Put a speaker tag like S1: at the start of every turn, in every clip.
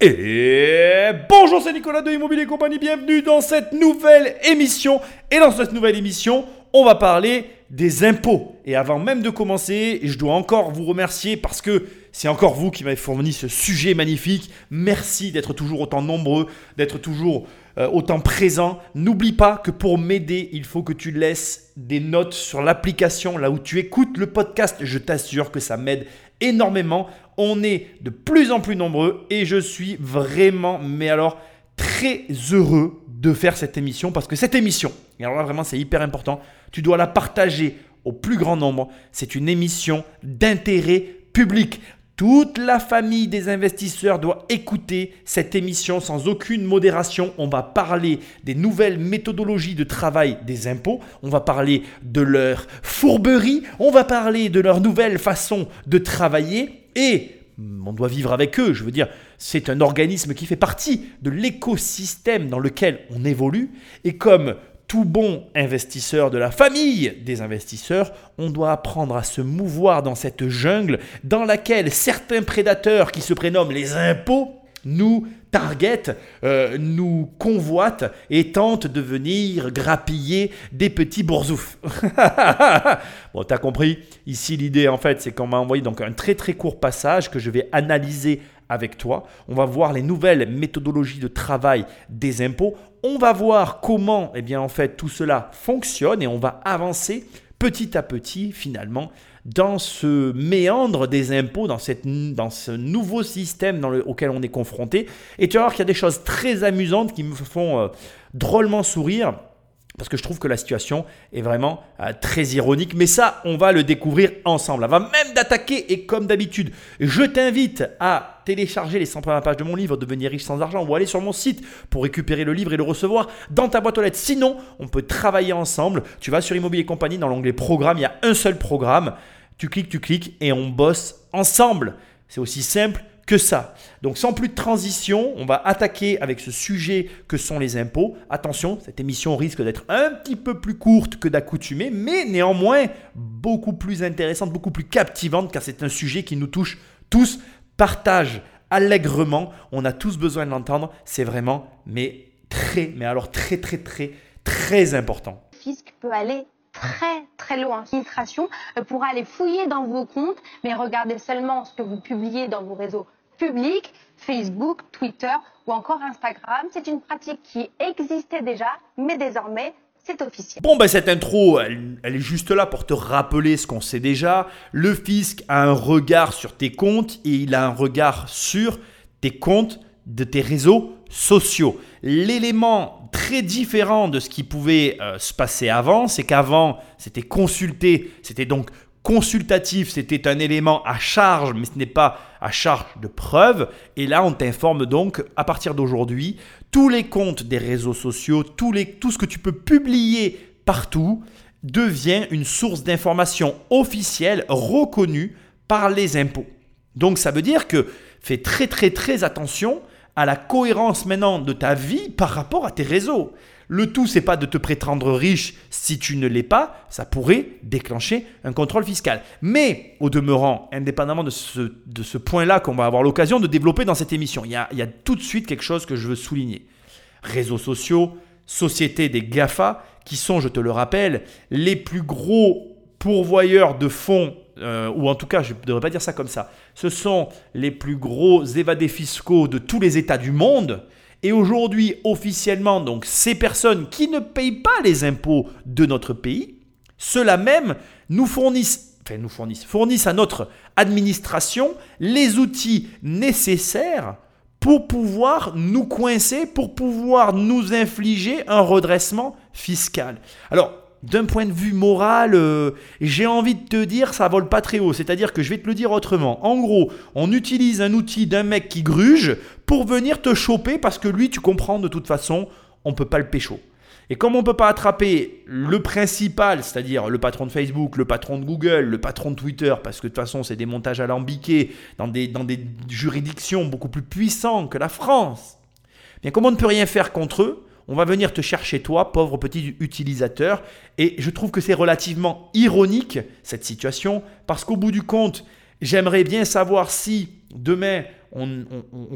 S1: Et bonjour, c'est Nicolas de Immobilier Compagnie, bienvenue dans cette nouvelle émission. Et dans cette nouvelle émission, on va parler des impôts. Et avant même de commencer, je dois encore vous remercier parce que c'est encore vous qui m'avez fourni ce sujet magnifique. Merci d'être toujours autant nombreux, d'être toujours euh, autant présent. N'oublie pas que pour m'aider, il faut que tu laisses des notes sur l'application là où tu écoutes le podcast. Je t'assure que ça m'aide énormément. On est de plus en plus nombreux et je suis vraiment, mais alors très heureux de faire cette émission parce que cette émission, et alors là vraiment c'est hyper important, tu dois la partager au plus grand nombre. C'est une émission d'intérêt public. Toute la famille des investisseurs doit écouter cette émission sans aucune modération. On va parler des nouvelles méthodologies de travail des impôts. On va parler de leur fourberie. On va parler de leur nouvelle façon de travailler. Et on doit vivre avec eux. Je veux dire, c'est un organisme qui fait partie de l'écosystème dans lequel on évolue. Et comme tout bon investisseur de la famille des investisseurs, on doit apprendre à se mouvoir dans cette jungle dans laquelle certains prédateurs qui se prénomment les impôts nous targetent, euh, nous convoitent et tentent de venir grappiller des petits bourzoufs. bon, t'as compris Ici, l'idée, en fait, c'est qu'on m'a envoyé donc un très très court passage que je vais analyser avec toi. On va voir les nouvelles méthodologies de travail des impôts. On va voir comment, eh bien, en fait, tout cela fonctionne et on va avancer petit à petit, finalement, dans ce méandre des impôts, dans, cette, dans ce nouveau système dans auquel on est confronté. Et tu vas voir qu'il y a des choses très amusantes qui me font euh, drôlement sourire parce que je trouve que la situation est vraiment euh, très ironique. Mais ça, on va le découvrir ensemble. Avant même d'attaquer, et comme d'habitude, je t'invite à télécharger les 100 premières pages de mon livre Devenir riche sans argent ou aller sur mon site pour récupérer le livre et le recevoir dans ta boîte aux lettres. Sinon, on peut travailler ensemble. Tu vas sur Immobilier Compagnie, dans l'onglet Programme, il y a un seul programme. Tu cliques, tu cliques et on bosse ensemble. C'est aussi simple que ça. Donc sans plus de transition, on va attaquer avec ce sujet que sont les impôts. Attention, cette émission risque d'être un petit peu plus courte que d'accoutumée, mais néanmoins beaucoup plus intéressante, beaucoup plus captivante, car c'est un sujet qui nous touche tous. Partage allègrement, on a tous besoin de l'entendre, c'est vraiment, mais très, mais alors très, très, très, très important.
S2: Le fisc peut aller très très loin. L'administration euh, pourra aller fouiller dans vos comptes, mais regardez seulement ce que vous publiez dans vos réseaux public, Facebook, Twitter ou encore Instagram. C'est une pratique qui existait déjà, mais désormais, c'est officiel.
S1: Bon, ben cette intro, elle, est juste là pour te rappeler ce qu'on sait déjà. Le fisc a un regard sur tes comptes et il a un regard sur tes comptes de tes réseaux sociaux. L'élément très différent de ce qui pouvait euh, se passer avant, c'est qu'avant, c'était consulté, c'était donc consultatif, c'était un élément à charge, mais ce n'est pas à charge de preuve. Et là, on t'informe donc, à partir d'aujourd'hui, tous les comptes des réseaux sociaux, tout ce que tu peux publier partout, devient une source d'information officielle reconnue par les impôts. Donc ça veut dire que fais très très très attention à la cohérence maintenant de ta vie par rapport à tes réseaux. Le tout, c'est pas de te prétendre riche si tu ne l'es pas, ça pourrait déclencher un contrôle fiscal. Mais au demeurant, indépendamment de ce, point-là qu'on va avoir l'occasion de développer dans cette émission, il y, a, il y a tout de suite quelque chose que je veux souligner. Réseaux sociaux, sociétés des GAFA, qui sont, je te le rappelle, les plus gros pourvoyeurs de fonds euh, ou en tout cas, je ne devrais pas dire ça comme ça, ce sont les plus gros évadés fiscaux de tous les États du monde. Et aujourd'hui, officiellement, donc ces personnes qui ne payent pas les impôts de notre pays, ceux-là même nous fournissent, fournissent, fournissent à notre administration les outils nécessaires pour pouvoir nous coincer, pour pouvoir nous infliger un redressement fiscal. Alors, d'un point de vue moral, euh, j'ai envie de te dire, ça vole pas très haut. C'est-à-dire que je vais te le dire autrement. En gros, on utilise un outil d'un mec qui gruge pour venir te choper parce que lui, tu comprends de toute façon, on peut pas le pécho. Et comme on ne peut pas attraper le principal, c'est-à-dire le patron de Facebook, le patron de Google, le patron de Twitter, parce que de toute façon c'est des montages alambiqués dans des, dans des juridictions beaucoup plus puissantes que la France, bien comme on ne peut rien faire contre eux, on va venir te chercher toi, pauvre petit utilisateur. Et je trouve que c'est relativement ironique cette situation, parce qu'au bout du compte, j'aimerais bien savoir si demain on,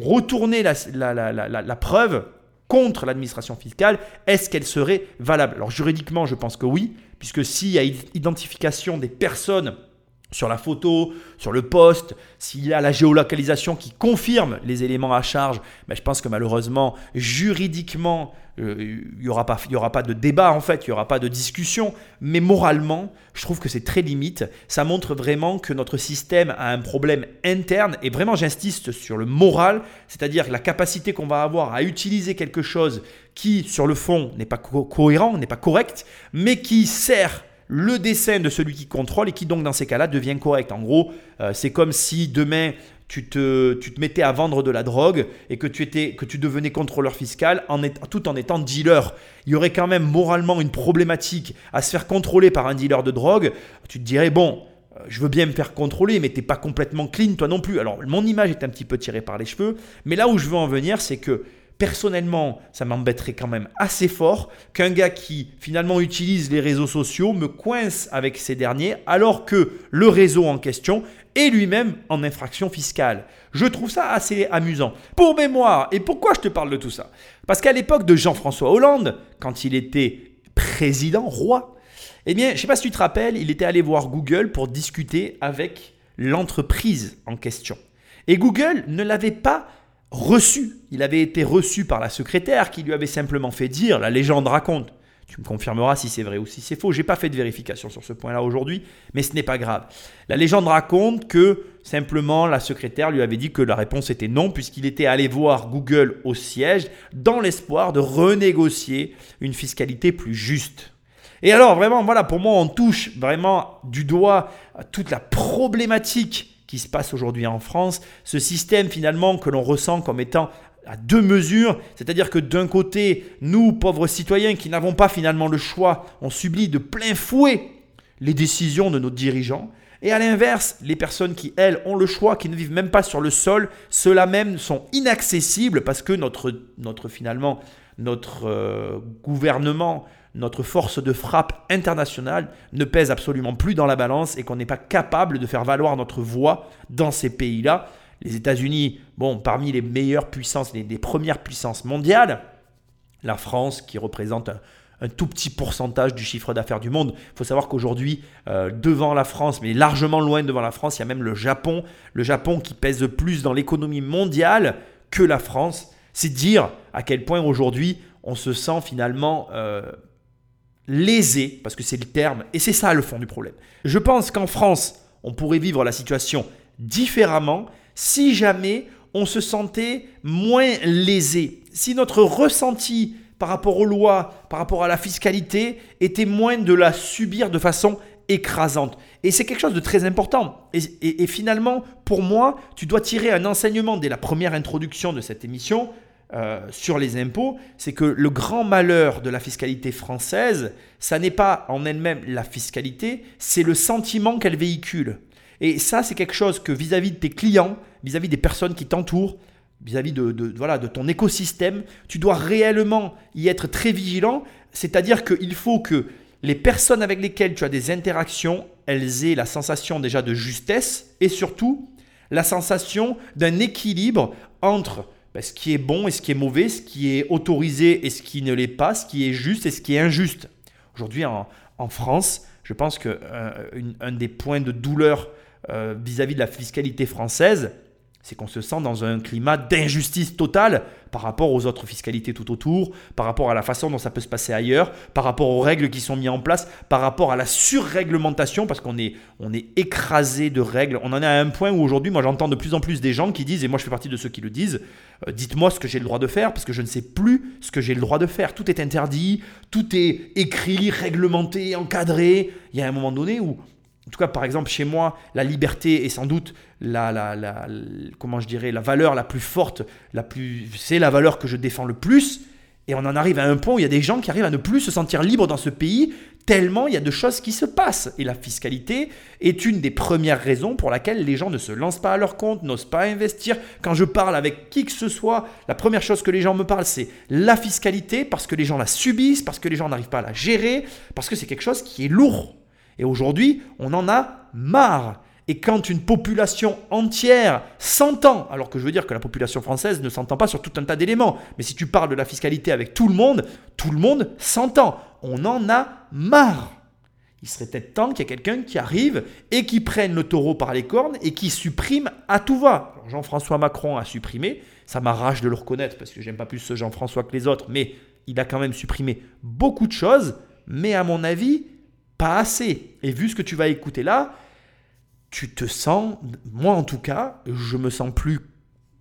S1: retournait la, preuve contre l'administration fiscale, est-ce qu'elle serait valable? Alors juridiquement, je pense que oui, puisque s'il y a identification des personnes sur la photo, sur le poste, s'il y a la géolocalisation qui confirme les éléments à charge, mais je pense que malheureusement, juridiquement, euh, il n'y aura, pas, aura pas de débat en fait, il n'y aura pas de discussion, mais moralement, je trouve que c'est très limite. Ça montre vraiment que notre système a un problème interne, et vraiment j'insiste sur le moral, c'est-à-dire la capacité qu'on va avoir à utiliser quelque chose qui, sur le fond, n'est pas cohérent, n'est pas correct, mais qui sert le dessin de celui qui contrôle et qui donc dans ces cas-là devient correct. En gros, euh, c'est comme si demain tu te, tu te mettais à vendre de la drogue et que tu, étais, que tu devenais contrôleur fiscal en tout en étant dealer. Il y aurait quand même moralement une problématique à se faire contrôler par un dealer de drogue. Tu te dirais, bon, euh, je veux bien me faire contrôler, mais t'es pas complètement clean toi non plus. Alors mon image est un petit peu tirée par les cheveux, mais là où je veux en venir, c'est que personnellement, ça m'embêterait quand même assez fort qu'un gars qui finalement utilise les réseaux sociaux me coince avec ces derniers alors que le réseau en question est lui-même en infraction fiscale. Je trouve ça assez amusant. Pour mémoire, et pourquoi je te parle de tout ça? Parce qu'à l'époque de Jean-François Hollande, quand il était président, roi, eh bien, je ne sais pas si tu te rappelles, il était allé voir Google pour discuter avec l'entreprise en question. Et Google ne l'avait pas reçu. Il avait été reçu par la secrétaire qui lui avait simplement fait dire, la légende raconte, tu me confirmeras si c'est vrai ou si c'est faux. J'ai pas fait de vérification sur ce point-là aujourd'hui, mais ce n'est pas grave. La légende raconte que simplement la secrétaire lui avait dit que la réponse était non, puisqu'il était allé voir Google au siège dans l'espoir de renégocier une fiscalité plus juste. Et alors vraiment, voilà, pour moi, on touche vraiment du doigt toute la problématique qui se passe aujourd'hui en France, ce système finalement que l'on ressent comme étant à deux mesures, c'est-à-dire que d'un côté, nous, pauvres citoyens qui n'avons pas finalement le choix, on subit de plein fouet les décisions de nos dirigeants, et à l'inverse, les personnes qui, elles, ont le choix, qui ne vivent même pas sur le sol, ceux-là même sont inaccessibles parce que notre, notre finalement, notre euh, gouvernement notre force de frappe internationale ne pèse absolument plus dans la balance et qu'on n'est pas capable de faire valoir notre voix dans ces pays-là. Les États-Unis, bon, parmi les meilleures puissances, les, premières puissances mondiales, la France qui représente un, tout petit pourcentage du chiffre d'affaires du monde. Il faut savoir qu'aujourd'hui, euh, devant la France, mais largement loin devant la France, il y a même le Japon. Le Japon qui pèse plus dans l'économie mondiale que la France. C'est dire à quel point aujourd'hui on se sent finalement euh, lésé, parce que c'est le terme, et c'est ça le fond du problème. Je pense qu'en France, on pourrait vivre la situation différemment si jamais on se sentait moins lésé, si notre ressenti par rapport aux lois, par rapport à la fiscalité, était moins de la subir de façon écrasante. Et c'est quelque chose de très important. Et, finalement, pour moi, tu dois tirer un enseignement dès la première introduction de cette émission. Euh, sur les impôts, c'est que le grand malheur de la fiscalité française, ça n'est pas en elle-même la fiscalité, c'est le sentiment qu'elle véhicule. Et ça, c'est quelque chose que vis-à-vis de tes clients, vis-à-vis des personnes qui t'entourent, vis-à-vis de, voilà, de ton écosystème, tu dois réellement y être très vigilant. C'est-à-dire qu'il faut que les personnes avec lesquelles tu as des interactions, elles aient la sensation déjà de justesse et surtout la sensation d'un équilibre entre bah, ce qui est bon et ce qui est mauvais, ce qui est autorisé et ce qui ne l'est pas, ce qui est juste et ce qui est injuste. Aujourd'hui, en, France, je pense qu'un euh, des points de douleur euh, vis-à-vis de la fiscalité française, c'est qu'on se sent dans un climat d'injustice totale par rapport aux autres fiscalités tout autour, par rapport à la façon dont ça peut se passer ailleurs, par rapport aux règles qui sont mises en place, par rapport à la surréglementation, parce qu'on est, on est écrasé de règles. On en est à un point où aujourd'hui, moi j'entends de plus en plus des gens qui disent, et moi je fais partie de ceux qui le disent, euh, dites-moi ce que j'ai le droit de faire, parce que je ne sais plus ce que j'ai le droit de faire. Tout est interdit, tout est écrit, réglementé, encadré. Il y a un moment donné où en tout cas, par exemple, chez moi, la liberté est sans doute la, comment je dirais, la valeur la plus forte, la plus, c'est la valeur que je défends le plus. Et on en arrive à un point où il y a des gens qui arrivent à ne plus se sentir libres dans ce pays, tellement il y a de choses qui se passent. Et la fiscalité est une des premières raisons pour laquelle les gens ne se lancent pas à leur compte, n'osent pas investir. Quand je parle avec qui que ce soit, la première chose que les gens me parlent, c'est la fiscalité, parce que les gens la subissent, parce que les gens n'arrivent pas à la gérer, parce que c'est quelque chose qui est lourd. Et aujourd'hui, on en a marre. Et quand une population entière s'entend, alors que je veux dire que la population française ne s'entend pas sur tout un tas d'éléments, mais si tu parles de la fiscalité avec tout le monde, tout le monde s'entend. On en a marre. Il serait peut-être temps qu'il y ait quelqu'un qui arrive et qui prenne le taureau par les cornes et qui supprime à tout va. Jean-François Macron a supprimé, ça m'arrache de le reconnaître parce que j'aime pas plus ce Jean-François que les autres, mais il a quand même supprimé beaucoup de choses, mais à mon avis, pas assez. Et vu ce que tu vas écouter là, tu te sens, moi en tout cas, je me sens plus,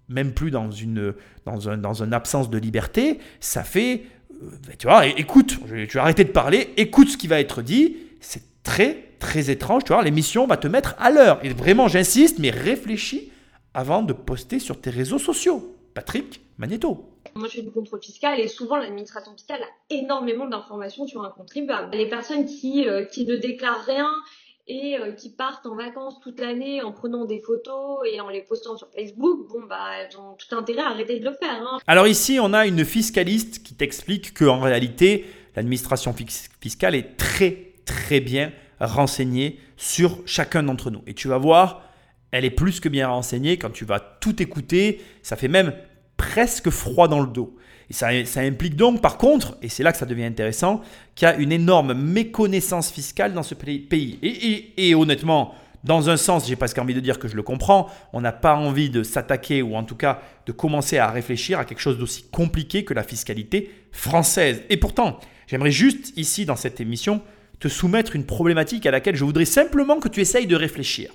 S1: même plus dans une, dans un, dans une absence de liberté. Ça fait, euh, tu vois, écoute, tu vas arrêter de parler, écoute ce qui va être dit. C'est très, très étrange. Tu vois, l'émission va te mettre à l'heure. Et vraiment, j'insiste, mais réfléchis avant de poster sur tes réseaux sociaux. Patrick Magneto.
S3: Moi, je fais du contrôle fiscal et souvent l'administration fiscale a énormément d'informations sur un contribuable. Les personnes qui, euh, qui ne déclarent rien et euh, qui partent en vacances toute l'année en prenant des photos et en les postant sur Facebook, bon bah elles ont tout intérêt à arrêter de le faire. Hein.
S1: Alors ici, on a une fiscaliste qui t'explique que en réalité, l'administration fiscale est très très bien renseignée sur chacun d'entre nous. Et tu vas voir, elle est plus que bien renseignée quand tu vas tout écouter. Ça fait même presque froid dans le dos. Et ça, implique donc, par contre, et c'est là que ça devient intéressant, qu'il y a une énorme méconnaissance fiscale dans ce pays. Et, honnêtement, dans un sens, j'ai presque envie de dire que je le comprends, on n'a pas envie de s'attaquer ou en tout cas de commencer à réfléchir à quelque chose d'aussi compliqué que la fiscalité française. Et pourtant, j'aimerais juste ici dans cette émission te soumettre une problématique à laquelle je voudrais simplement que tu essayes de réfléchir.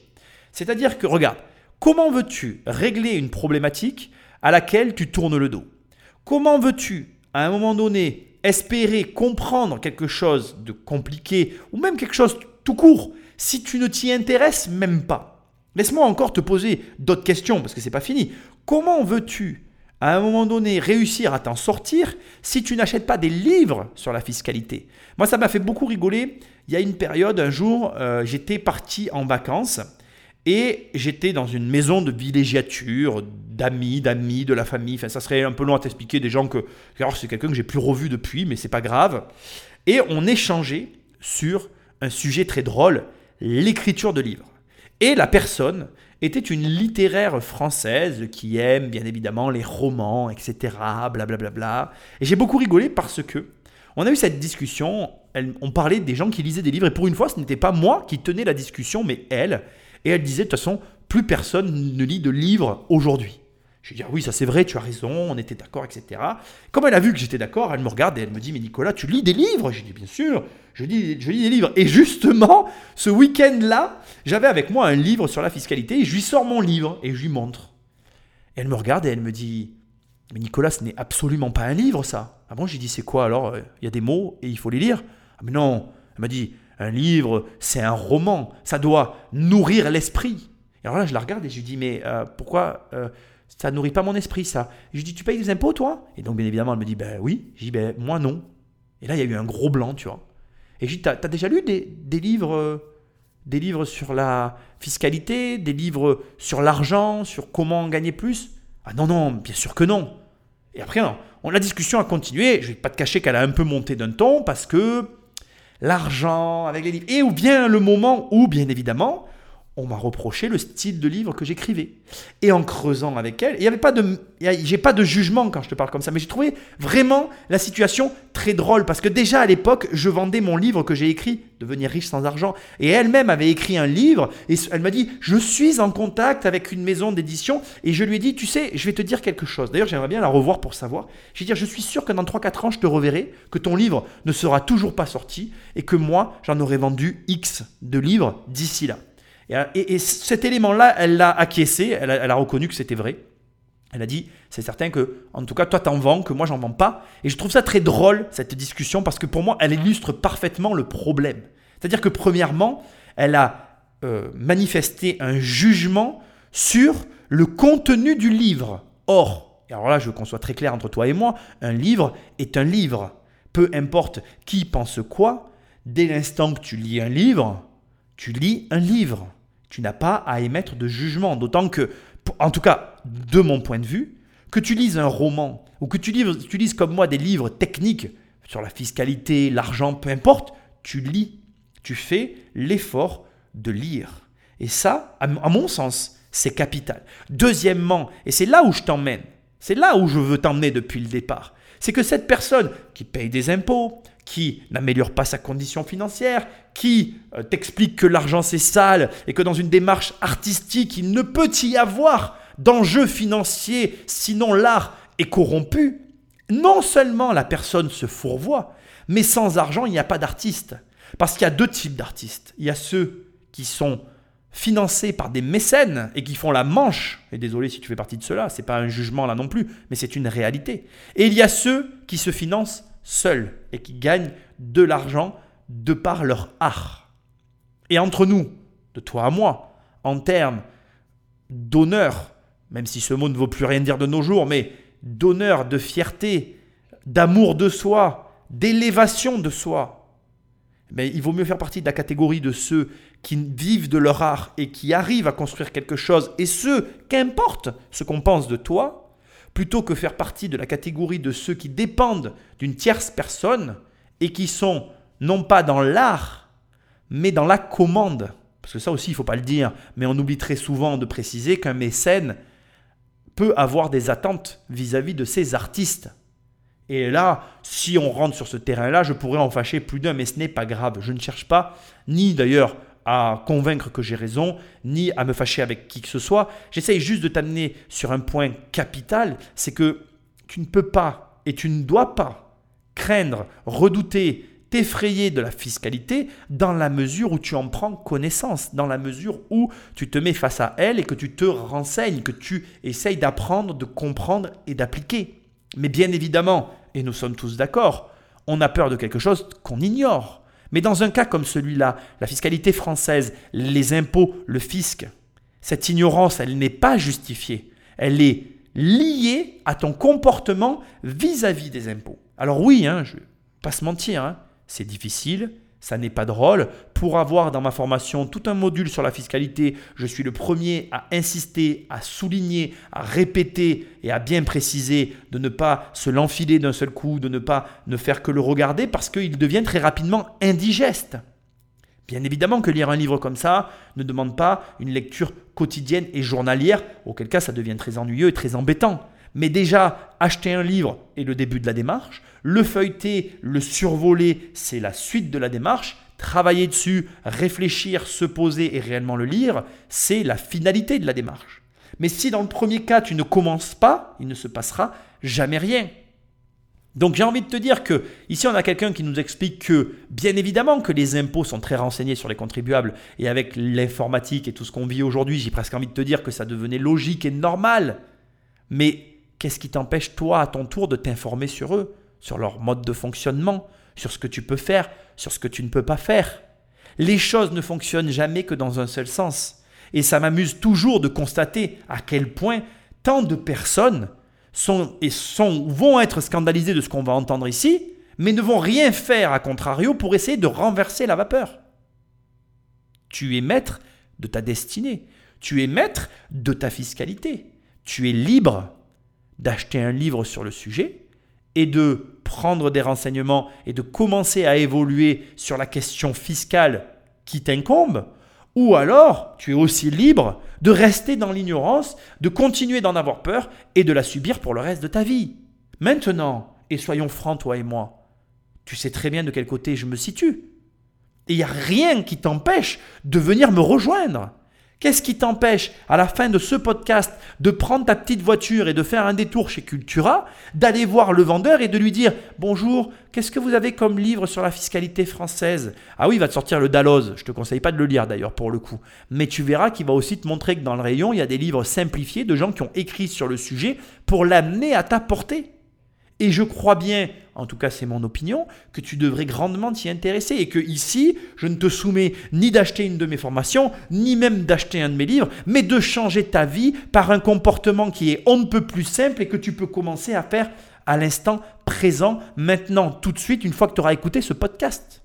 S1: C'est-à-dire que, regarde, comment veux-tu régler une problématique à laquelle tu tournes le dos. Comment veux-tu, à un moment donné, espérer comprendre quelque chose de compliqué ou même quelque chose tout court si tu ne t'y intéresses même pas? Laisse-moi encore te poser d'autres questions parce que c'est pas fini. Comment veux-tu à un moment donné réussir à t'en sortir si tu n'achètes pas des livres sur la fiscalité? Moi, ça m'a fait beaucoup rigoler. Il y a une période, un jour, euh, j'étais parti en vacances et j'étais dans une maison de villégiature, d'amis, d'amis, de la famille. Enfin, ça serait un peu long à t'expliquer des gens que. Alors, c'est quelqu'un que j'ai plus revu depuis, mais c'est pas grave. Et on échangeait sur un sujet très drôle, l'écriture de livres. Et la personne était une littéraire française qui aime bien évidemment les romans, etc. Blablabla. Bla Et j'ai beaucoup rigolé parce que on a eu cette discussion. on parlait des gens qui lisaient des livres. Et pour une fois, ce n'était pas moi qui tenais la discussion, mais elle. Et elle disait, de toute façon, plus personne ne lit de livres aujourd'hui. Je lui dis, ah oui, ça c'est vrai, tu as raison, on était d'accord, etc. Comme elle a vu que j'étais d'accord, elle me regarde et elle me dit, mais Nicolas, tu lis des livres? Je dis, bien sûr, je lis, je lis des livres. Et justement, ce week-end-là, j'avais avec moi un livre sur la fiscalité et je lui sors mon livre et je lui montre. Et elle me regarde et elle me dit, mais Nicolas, ce n'est absolument pas un livre, ça. Ah bon, j'ai dit, c'est quoi alors? Il y a des mots et il faut les lire Ah mais non, elle m'a dit, un livre, c'est un roman. Ça doit nourrir l'esprit. Et alors là, je la regarde et je lui dis, mais euh, pourquoi euh, ça nourrit pas mon esprit, ça? Je lui dis, tu payes des impôts, toi? Et donc, bien évidemment, elle me dit, ben oui. Je dis, ben moi, non. Et là, il y a eu un gros blanc, tu vois. Et je dis, t'as as déjà lu des, livres euh, des livres sur la fiscalité, des livres sur l'argent, sur comment gagner plus? Ah non, non, bien sûr que non. Et après, la discussion a continué. Je vais pas te cacher qu'elle a un peu monté d'un ton parce que l'argent, avec les livres. Et ou bien le moment où, bien évidemment, on m'a reproché le style de livre que j'écrivais. Et en creusant avec elle, il y avait pas de, j'ai pas de jugement quand je te parle comme ça, mais j'ai trouvé vraiment la situation très drôle parce que déjà à l'époque, je vendais mon livre que j'ai écrit, Devenir riche sans argent, et elle-même avait écrit un livre et elle m'a dit, je suis en contact avec une maison d'édition et je lui ai dit, tu sais, je vais te dire quelque chose. D'ailleurs, j'aimerais bien la revoir pour savoir. Je vais dire, je suis sûr que dans 3-4 ans, je te reverrai, que ton livre ne sera toujours pas sorti et que moi, j'en aurai vendu X de livres d'ici là. Et, cet élément-là, elle l'a acquiescé, elle a, reconnu que c'était vrai. Elle a dit, c'est certain que, en tout cas, toi t'en vends, que moi j'en vends pas. Et je trouve ça très drôle, cette discussion, parce que pour moi, elle illustre parfaitement le problème. C'est-à-dire que, premièrement, elle a euh, manifesté un jugement sur le contenu du livre. Or, alors là, je veux qu'on soit très clair entre toi et moi, un livre est un livre. Peu importe qui pense quoi, dès l'instant que tu lis un livre, tu lis un livre tu n'as pas à émettre de jugement. D'autant que, en tout cas, de mon point de vue, que tu lises un roman ou que tu lises, comme moi des livres techniques sur la fiscalité, l'argent, peu importe, tu lis. Tu fais l'effort de lire. Et ça, à mon sens, c'est capital. Deuxièmement, et c'est là où je t'emmène, c'est là où je veux t'emmener depuis le départ, c'est que cette personne qui paye des impôts, qui n'améliore pas sa condition financière, qui euh, t'explique que l'argent c'est sale et que dans une démarche artistique, il ne peut y avoir d'enjeux financiers, sinon l'art est corrompu, non seulement la personne se fourvoie, mais sans argent, il n'y a pas d'artiste. Parce qu'il y a deux types d'artistes. Il y a ceux qui sont financés par des mécènes et qui font la manche. Et désolé si tu fais partie de cela, c'est pas un jugement là non plus, mais c'est une réalité. Et il y a ceux qui se financent seuls et qui gagnent de l'argent de par leur art. Et entre nous, de toi à moi, en termes d'honneur, même si ce mot ne vaut plus rien dire de nos jours, mais d'honneur, de fierté, d'amour de soi, d'élévation de soi, mais il vaut mieux faire partie de la catégorie de ceux qui vivent de leur art et qui arrivent à construire quelque chose, et ceux, qu'importe ce qu'on pense de toi, plutôt que faire partie de la catégorie de ceux qui dépendent d'une tierce personne et qui sont non pas dans l'art, mais dans la commande. Parce que ça aussi, il ne faut pas le dire, mais on oublie très souvent de préciser qu'un mécène peut avoir des attentes vis-à-vis -vis de ses artistes. Et là, si on rentre sur ce terrain-là, je pourrais en fâcher plus d'un, mais ce n'est pas grave. Je ne cherche pas, ni d'ailleurs à convaincre que j'ai raison, ni à me fâcher avec qui que ce soit. J'essaye juste de t'amener sur un point capital, c'est que tu ne peux pas et tu ne dois pas craindre, redouter, t'effrayer de la fiscalité dans la mesure où tu en prends connaissance, dans la mesure où tu te mets face à elle et que tu te renseignes, que tu essayes d'apprendre, de comprendre et d'appliquer. Mais bien évidemment, et nous sommes tous d'accord, on a peur de quelque chose qu'on ignore. Mais dans un cas comme celui-là, la fiscalité française, les impôts, le fisc, cette ignorance, elle n'est pas justifiée. Elle est liée à ton comportement vis-à-vis des impôts. Alors oui, hein, je ne vais pas se mentir, hein, c'est difficile, ça n'est pas drôle. Pour avoir dans ma formation tout un module sur la fiscalité, je suis le premier à insister, à souligner, à répéter et à bien préciser de ne pas se l'enfiler d'un seul coup, de ne pas ne faire que le regarder parce qu'il devient très rapidement indigeste. Bien évidemment que lire un livre comme ça ne demande pas une lecture quotidienne et journalière, auquel cas ça devient très ennuyeux et très embêtant. Mais déjà, acheter un livre est le début de la démarche. Le feuilleter, le survoler, c'est la suite de la démarche. Travailler dessus, réfléchir, se poser et réellement le lire, c'est la finalité de la démarche. Mais si dans le premier cas, tu ne commences pas, il ne se passera jamais rien. Donc j'ai envie de te dire que ici on a quelqu'un qui nous explique que bien évidemment que les impôts sont très renseignés sur les contribuables et avec l'informatique et tout ce qu'on vit aujourd'hui, j'ai presque envie de te dire que ça devenait logique et normal. Mais qu'est-ce qui t'empêche, toi, à ton tour, de t'informer sur eux, sur leur mode de fonctionnement, sur ce que tu peux faire, sur ce que tu ne peux pas faire Les choses ne fonctionnent jamais que dans un seul sens. Et ça m'amuse toujours de constater à quel point tant de personnes sont et sont, vont être scandalisées de ce qu'on va entendre ici, mais ne vont rien faire à contrario pour essayer de renverser la vapeur. Tu es maître de ta destinée, tu es maître de ta fiscalité, tu es libre d'acheter un livre sur le sujet et de prendre des renseignements et de commencer à évoluer sur la question fiscale qui t'incombe, ou alors tu es aussi libre de rester dans l'ignorance, de continuer d'en avoir peur et de la subir pour le reste de ta vie. Maintenant, et soyons francs toi et moi, tu sais très bien de quel côté je me situe. Et il n'y a rien qui t'empêche de venir me rejoindre. Qu'est-ce qui t'empêche, à la fin de ce podcast, de prendre ta petite voiture et de faire un détour chez Cultura, d'aller voir le vendeur et de lui dire Bonjour, qu'est-ce que vous avez comme livre sur la fiscalité française? Ah oui, il va te sortir le Dalloz. Je te conseille pas de le lire d'ailleurs pour le coup. Mais tu verras qu'il va aussi te montrer que dans le rayon, il y a des livres simplifiés de gens qui ont écrit sur le sujet pour l'amener à ta portée. Et je crois bien, en tout cas c'est mon opinion, que tu devrais grandement t'y intéresser et que ici, je ne te soumets ni d'acheter une de mes formations, ni même d'acheter un de mes livres, mais de changer ta vie par un comportement qui est on ne peut plus simple et que tu peux commencer à faire à l'instant présent, maintenant, tout de suite, une fois que tu auras écouté ce podcast.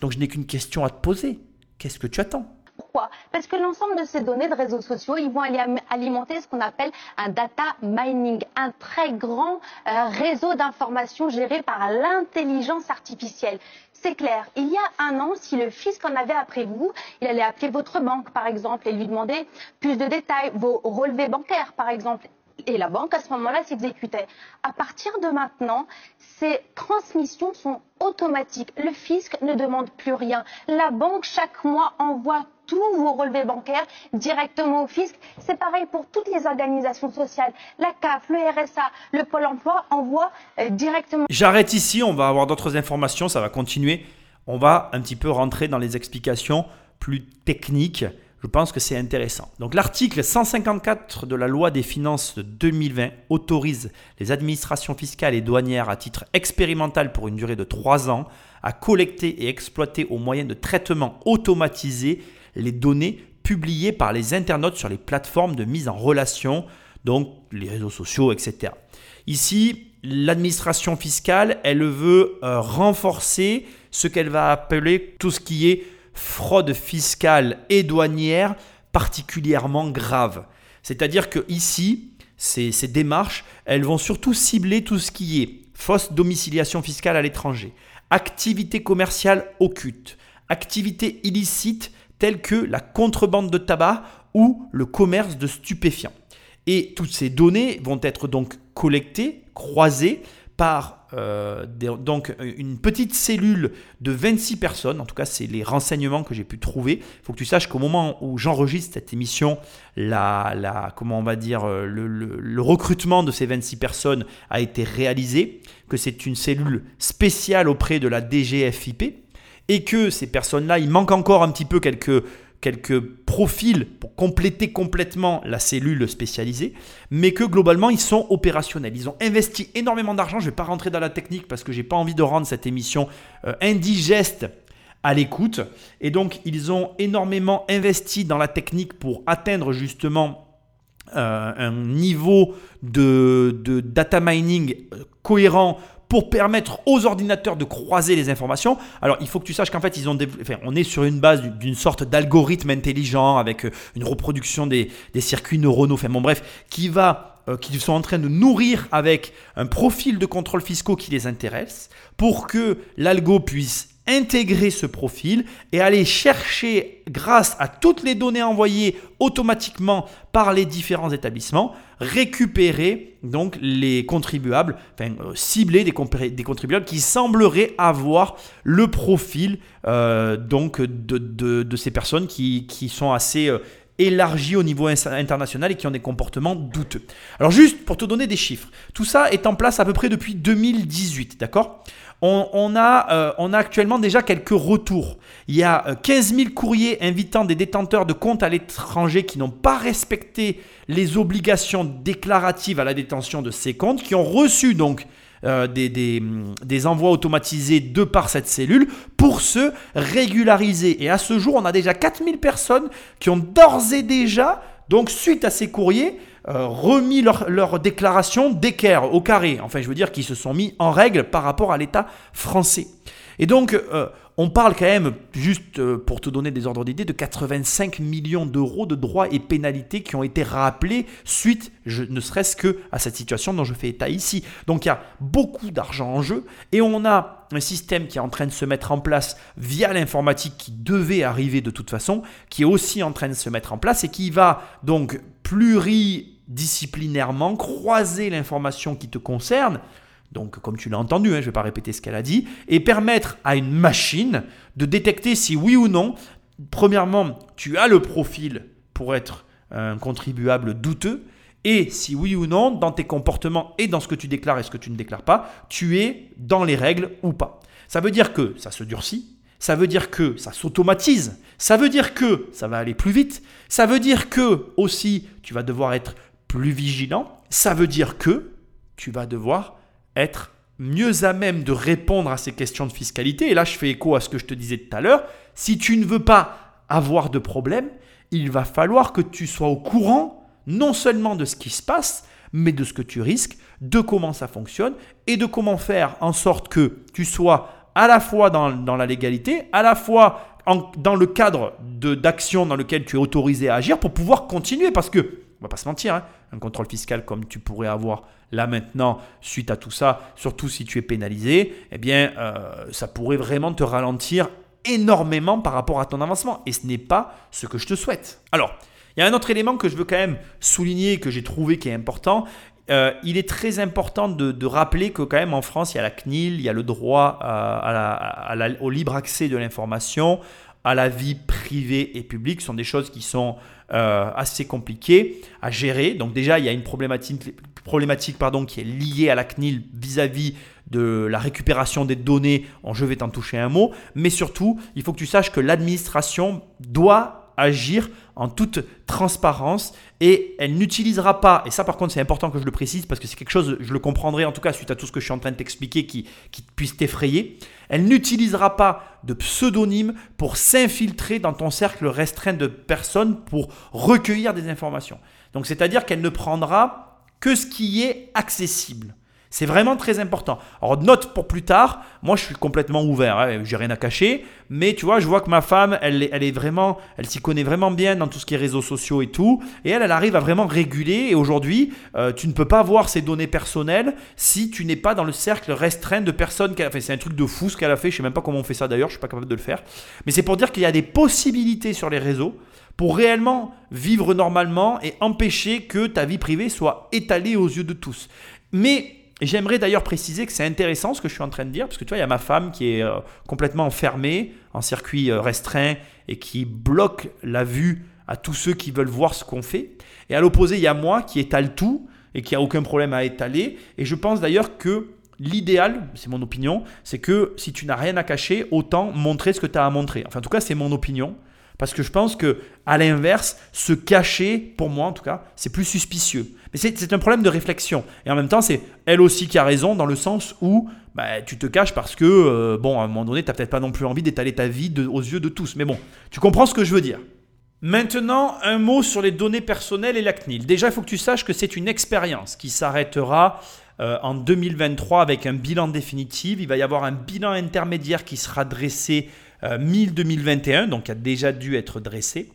S1: Donc je n'ai qu'une question à te poser. Qu'est-ce que tu attends?
S2: Pourquoi Parce que l'ensemble de ces données de réseaux sociaux, ils vont alimenter ce qu'on appelle un data mining, un très grand euh, réseau d'informations géré par l'intelligence artificielle. C'est clair. Il y a un an, si le fisc en avait après vous, il allait appeler votre banque, par exemple, et lui demander plus de détails, vos relevés bancaires, par exemple et la banque à ce moment-là s'exécutait. À partir de maintenant, ces transmissions sont automatiques. Le fisc ne demande plus rien. La banque chaque mois envoie tous vos relevés bancaires directement au fisc. C'est pareil pour toutes les organisations sociales. La CAF, le RSA, le Pôle emploi envoient euh, directement.
S1: J'arrête ici, on va avoir d'autres informations, ça va continuer. On va un petit peu rentrer dans les explications plus techniques je pense que c'est intéressant. Donc l'article 154 de la loi des finances de 2020 autorise les administrations fiscales et douanières à titre expérimental pour une durée de 3 ans à collecter et exploiter au moyen de traitements automatisés les données publiées par les internautes sur les plateformes de mise en relation, donc les réseaux sociaux, etc. Ici, l'administration fiscale, elle veut euh, renforcer ce qu'elle va appeler tout ce qui est fraude fiscale et douanière particulièrement grave. C'est-à-dire que ici, ces, ces, démarches, elles vont surtout cibler tout ce qui est fausse domiciliation fiscale à l'étranger, activité commerciale occulte, activité illicite telles que la contrebande de tabac ou le commerce de stupéfiants. Et toutes ces données vont être donc collectées, croisées par euh, donc une petite cellule de 26 personnes, en tout cas c'est les renseignements que j'ai pu trouver. Il faut que tu saches qu'au moment où j'enregistre cette émission, la, comment on va dire, euh, le, le, recrutement de ces 26 personnes a été réalisé, que c'est une cellule spéciale auprès de la DGFIP et que ces personnes-là, il manque encore un petit peu quelques quelques profils pour compléter complètement la cellule spécialisée, mais que globalement ils sont opérationnels. Ils ont investi énormément d'argent. Je ne vais pas rentrer dans la technique parce que j'ai pas envie de rendre cette émission euh, indigeste à l'écoute. Et donc ils ont énormément investi dans la technique pour atteindre justement euh, un niveau de, de data mining euh, cohérent pour permettre aux ordinateurs de croiser les informations. Alors, il faut que tu saches qu'en fait, ils ont on est sur une base d'une sorte d'algorithme intelligent avec euh, une reproduction des, circuits neuronaux, enfin bon bref, qui euh, sont en train de nourrir avec un profil de contrôle fiscaux qui les intéresse pour que l'algo puisse intégrer ce profil et aller chercher, grâce à toutes les données envoyées automatiquement par les différents établissements, récupérer donc les contribuables, euh, cibler des, des, contribuables qui sembleraient avoir le profil euh, donc de, ces personnes qui, qui sont assez euh, élargies au niveau international et qui ont des comportements douteux. Alors juste pour te donner des chiffres, tout ça est en place à peu près depuis 2018, d'accord? On, a, euh, on, a, actuellement déjà quelques retours. Il y a 15 euh, 000 courriers invitant des détenteurs de comptes à l'étranger qui n'ont pas respecté les obligations déclaratives à la détention de ces comptes, qui ont reçu donc euh, des, des, envois automatisés de par cette cellule pour se régulariser. Et à ce jour, on a déjà 4000 personnes qui ont d'ores et déjà, donc suite à ces courriers, euh, remis leur, déclaration d'équerre au carré. Enfin, je veux dire qu'ils se sont mis en règle par rapport à l'État français. Et donc, euh, on parle quand même, juste euh, pour te donner des ordres d'idée, de 85 millions d'euros de droits et pénalités qui ont été rappelés suite, ne serait-ce que à cette situation dont je fais état ici. Donc il y a beaucoup d'argent en jeu et on a un système qui est en train de se mettre en place via l'informatique qui devait arriver de toute façon, qui est aussi en train de se mettre en place et qui va donc pluridisciplinairement croiser l'information qui te concerne donc comme tu l'as entendu, hein, je ne vais pas répéter ce qu'elle a dit, et permettre à une machine de détecter si oui ou non, premièrement, tu as le profil pour être un contribuable douteux, et si oui ou non, dans tes comportements et dans ce que tu déclares et ce que tu ne déclares pas, tu es dans les règles ou pas. Ça veut dire que ça se durcit, ça veut dire que ça s'automatise, ça veut dire que ça va aller plus vite, ça veut dire que aussi tu vas devoir être plus vigilant, ça veut dire que tu vas devoir être mieux à même de répondre à ces questions de fiscalité. Et là, je fais écho à ce que je te disais tout à l'heure. Si tu ne veux pas avoir de problème, il va falloir que tu sois au courant non seulement de ce qui se passe, mais de ce que tu risques, de comment ça fonctionne et de comment faire en sorte que tu sois à la fois dans, la légalité, à la fois dans le cadre d'action dans lequel tu es autorisé à agir pour pouvoir continuer. Parce que, on va pas se mentir, hein, un contrôle fiscal comme tu pourrais avoir là maintenant suite à tout ça, surtout si tu es pénalisé, eh bien, euh, ça pourrait vraiment te ralentir énormément par rapport à ton avancement. Et ce n'est pas ce que je te souhaite. Alors, il y a un autre élément que je veux quand même souligner, que j'ai trouvé qui est important. Euh, il est très important de, rappeler que quand même en France, il y a la CNIL, il y a le droit au libre accès de l'information, à la vie privée et publique. Ce sont des choses qui sont euh, assez compliquées à gérer. Donc déjà, il y a une problématique, problématique qui est liée à la CNIL vis-à-vis de la récupération des données. je vais t'en toucher un mot. Mais surtout, il faut que tu saches que l'administration doit agir en toute transparence et elle n'utilisera pas, et ça par contre c'est important que je le précise parce que c'est quelque chose, je le comprendrai en tout cas suite à tout ce que je suis en train de t'expliquer qui, qui puisse t'effrayer, elle n'utilisera pas de pseudonyme pour s'infiltrer dans ton cercle restreint de personnes pour recueillir des informations. Donc c'est-à-dire qu'elle ne prendra que ce qui est accessible. C'est vraiment très important. Alors note pour plus tard, moi je suis complètement ouvert, hein, j'ai rien à cacher, mais tu vois, je vois que ma femme, elle, est vraiment, elle s'y connaît vraiment bien dans tout ce qui est réseaux sociaux et tout, et elle, elle arrive à vraiment réguler. Et aujourd'hui, euh, tu ne peux pas voir ses données personnelles si tu n'es pas dans le cercle restreint de personnes qu'elle a fait. C'est un truc de fou ce qu'elle a fait. Je sais même pas comment on fait ça d'ailleurs, je suis pas capable de le faire. Mais c'est pour dire qu'il y a des possibilités sur les réseaux pour réellement vivre normalement et empêcher que ta vie privée soit étalée aux yeux de tous. Mais et j'aimerais d'ailleurs préciser que c'est intéressant ce que je suis en train de dire, parce que tu vois, il y a ma femme qui est euh, complètement enfermée en circuit euh, restreint et qui bloque la vue à tous ceux qui veulent voir ce qu'on fait. Et à l'opposé, il y a moi qui étale tout et qui a aucun problème à étaler. Et je pense d'ailleurs que l'idéal, c'est mon opinion, c'est que si tu n'as rien à cacher, autant montrer ce que tu as à montrer. Enfin, en tout cas, c'est mon opinion. Parce que je pense que, à l'inverse, se cacher, pour moi en tout cas, c'est plus suspicieux. Mais c'est un problème de réflexion. Et en même temps, c'est elle aussi qui a raison dans le sens où bah, tu te caches parce que, euh, bon, à un moment donné, tu n'as peut-être pas non plus envie d'étaler ta vie aux yeux de tous. Mais bon, tu comprends ce que je veux dire. Maintenant, un mot sur les données personnelles et la CNIL. Déjà, il faut que tu saches que c'est une expérience qui s'arrêtera euh, en 2023 avec un bilan définitif. Il va y avoir un bilan intermédiaire qui sera dressé euh, 2021 donc qui a déjà dû être dressé.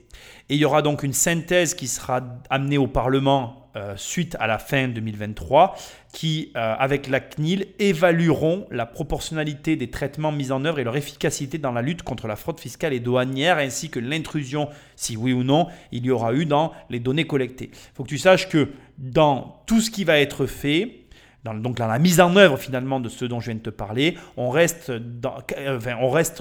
S1: Et il y aura donc une synthèse qui sera amenée au Parlement euh, suite à la fin 2023, qui, euh, avec la CNIL, évalueront la proportionnalité des traitements mis en œuvre et leur efficacité dans la lutte contre la fraude fiscale et douanière, ainsi que l'intrusion, si oui ou non, il y aura eu dans les données collectées. Il faut que tu saches que dans tout ce qui va être fait, donc dans la mise en œuvre finalement de ce dont je viens de te parler, on reste,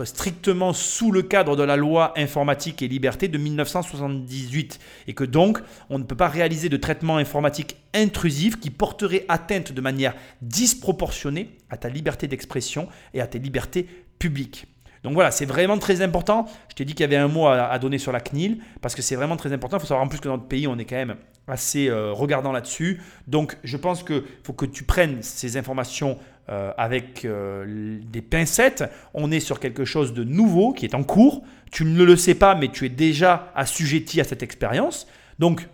S1: strictement sous le cadre de la loi informatique et liberté de 1978 et que donc on ne peut pas réaliser de traitement informatique intrusif qui porterait atteinte de manière disproportionnée à ta liberté d'expression et à tes libertés publiques. Donc voilà, c'est vraiment très important. Je t'ai dit qu'il y avait un mot à, donner sur la CNIL, parce que c'est vraiment très important. Il faut savoir en plus que dans notre pays, on est quand même assez euh, regardant là-dessus. Donc je pense qu'il faut que tu prennes ces informations euh, avec euh, des pincettes. On est sur quelque chose de nouveau qui est en cours. Tu ne le sais pas, mais tu es déjà assujetti à cette expérience. Donc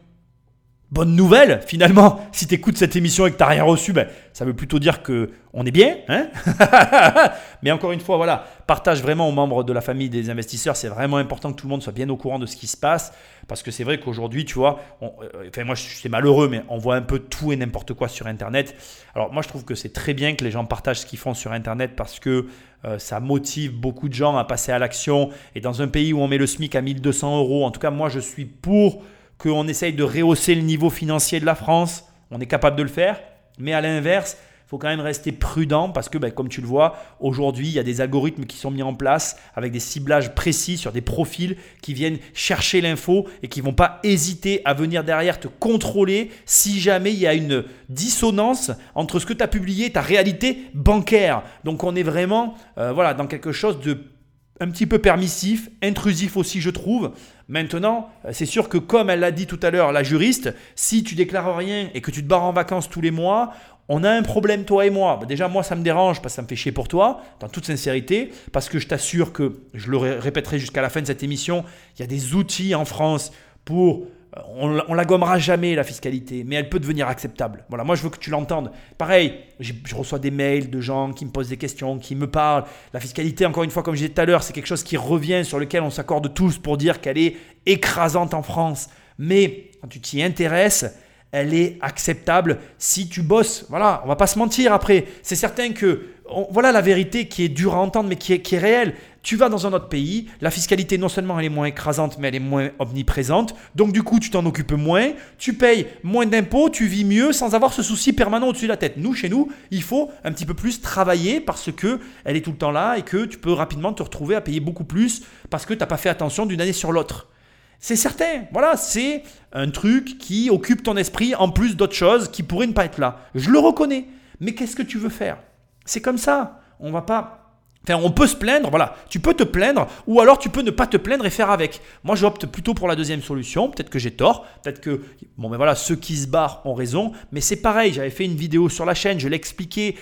S1: bonne nouvelle, finalement, si tu écoutes cette émission et que tu n'as rien reçu, ben, ça veut plutôt dire que on est bien. Hein Mais encore une fois, voilà, partage vraiment aux membres de la famille des investisseurs. C'est vraiment important que tout le monde soit bien au courant de ce qui se passe. Parce que c'est vrai qu'aujourd'hui, tu vois, euh, enfin, moi, c'est malheureux, mais on voit un peu tout et n'importe quoi sur Internet. Alors, moi, je trouve que c'est très bien que les gens partagent ce qu'ils font sur Internet parce que euh, ça motive beaucoup de gens à passer à l'action. Et dans un pays où on met le SMIC à 1200 euros, en tout cas, moi, je suis pour qu'on essaye de rehausser le niveau financier de la France. On est capable de le faire. Mais à l'inverse, il faut quand même rester prudent parce que, ben, comme tu le vois, aujourd'hui, il y a des algorithmes qui sont mis en place avec des ciblages précis sur des profils qui viennent chercher l'info et qui ne vont pas hésiter à venir derrière te contrôler si jamais il y a une dissonance entre ce que tu as publié et ta réalité bancaire. Donc on est vraiment euh, voilà, dans quelque chose de un petit peu permissif, intrusif aussi, je trouve. Maintenant, c'est sûr que comme elle l'a dit tout à l'heure, la juriste, si tu déclares rien et que tu te barres en vacances tous les mois, on a un problème, toi et moi. Bah, déjà, moi, ça me dérange parce que ça me fait chier pour toi, dans toute sincérité, parce que je t'assure que, je le répéterai jusqu'à la fin de cette émission, il y a des outils en France pour on, on la gommera jamais la fiscalité, mais elle peut devenir acceptable. Voilà, moi je veux que tu l'entendes. Pareil, je reçois des mails de gens qui me posent des questions, qui me parlent. La fiscalité, encore une fois, comme je disais tout à l'heure, c'est quelque chose qui revient sur lequel on s'accorde tous pour dire qu'elle est écrasante en France. Mais quand tu t'y intéresses, elle est acceptable si tu bosses. Voilà, on va pas se mentir après. C'est certain que voilà la vérité qui est dure à entendre mais qui est, qui est réelle. Tu vas dans un autre pays, la fiscalité non seulement elle est moins écrasante mais elle est moins omniprésente. Donc du coup tu t'en occupes moins, tu payes moins d'impôts, tu vis mieux sans avoir ce souci permanent au-dessus de la tête. Nous chez nous, il faut un petit peu plus travailler parce que elle est tout le temps là et que tu peux rapidement te retrouver à payer beaucoup plus parce que tu n'as pas fait attention d'une année sur l'autre. C'est certain. Voilà, c'est un truc qui occupe ton esprit en plus d'autres choses qui pourraient ne pas être là. Je le reconnais. Mais qu'est-ce que tu veux faire? C'est comme ça. On va pas Enfin, on peut se plaindre, voilà. Tu peux te plaindre, ou alors tu peux ne pas te plaindre et faire avec. Moi, j'opte plutôt pour la deuxième solution. Peut-être que j'ai tort, peut-être que, bon, ben voilà, ceux qui se barrent ont raison. Mais c'est pareil. J'avais fait une vidéo sur la chaîne, je l'ai expliqué.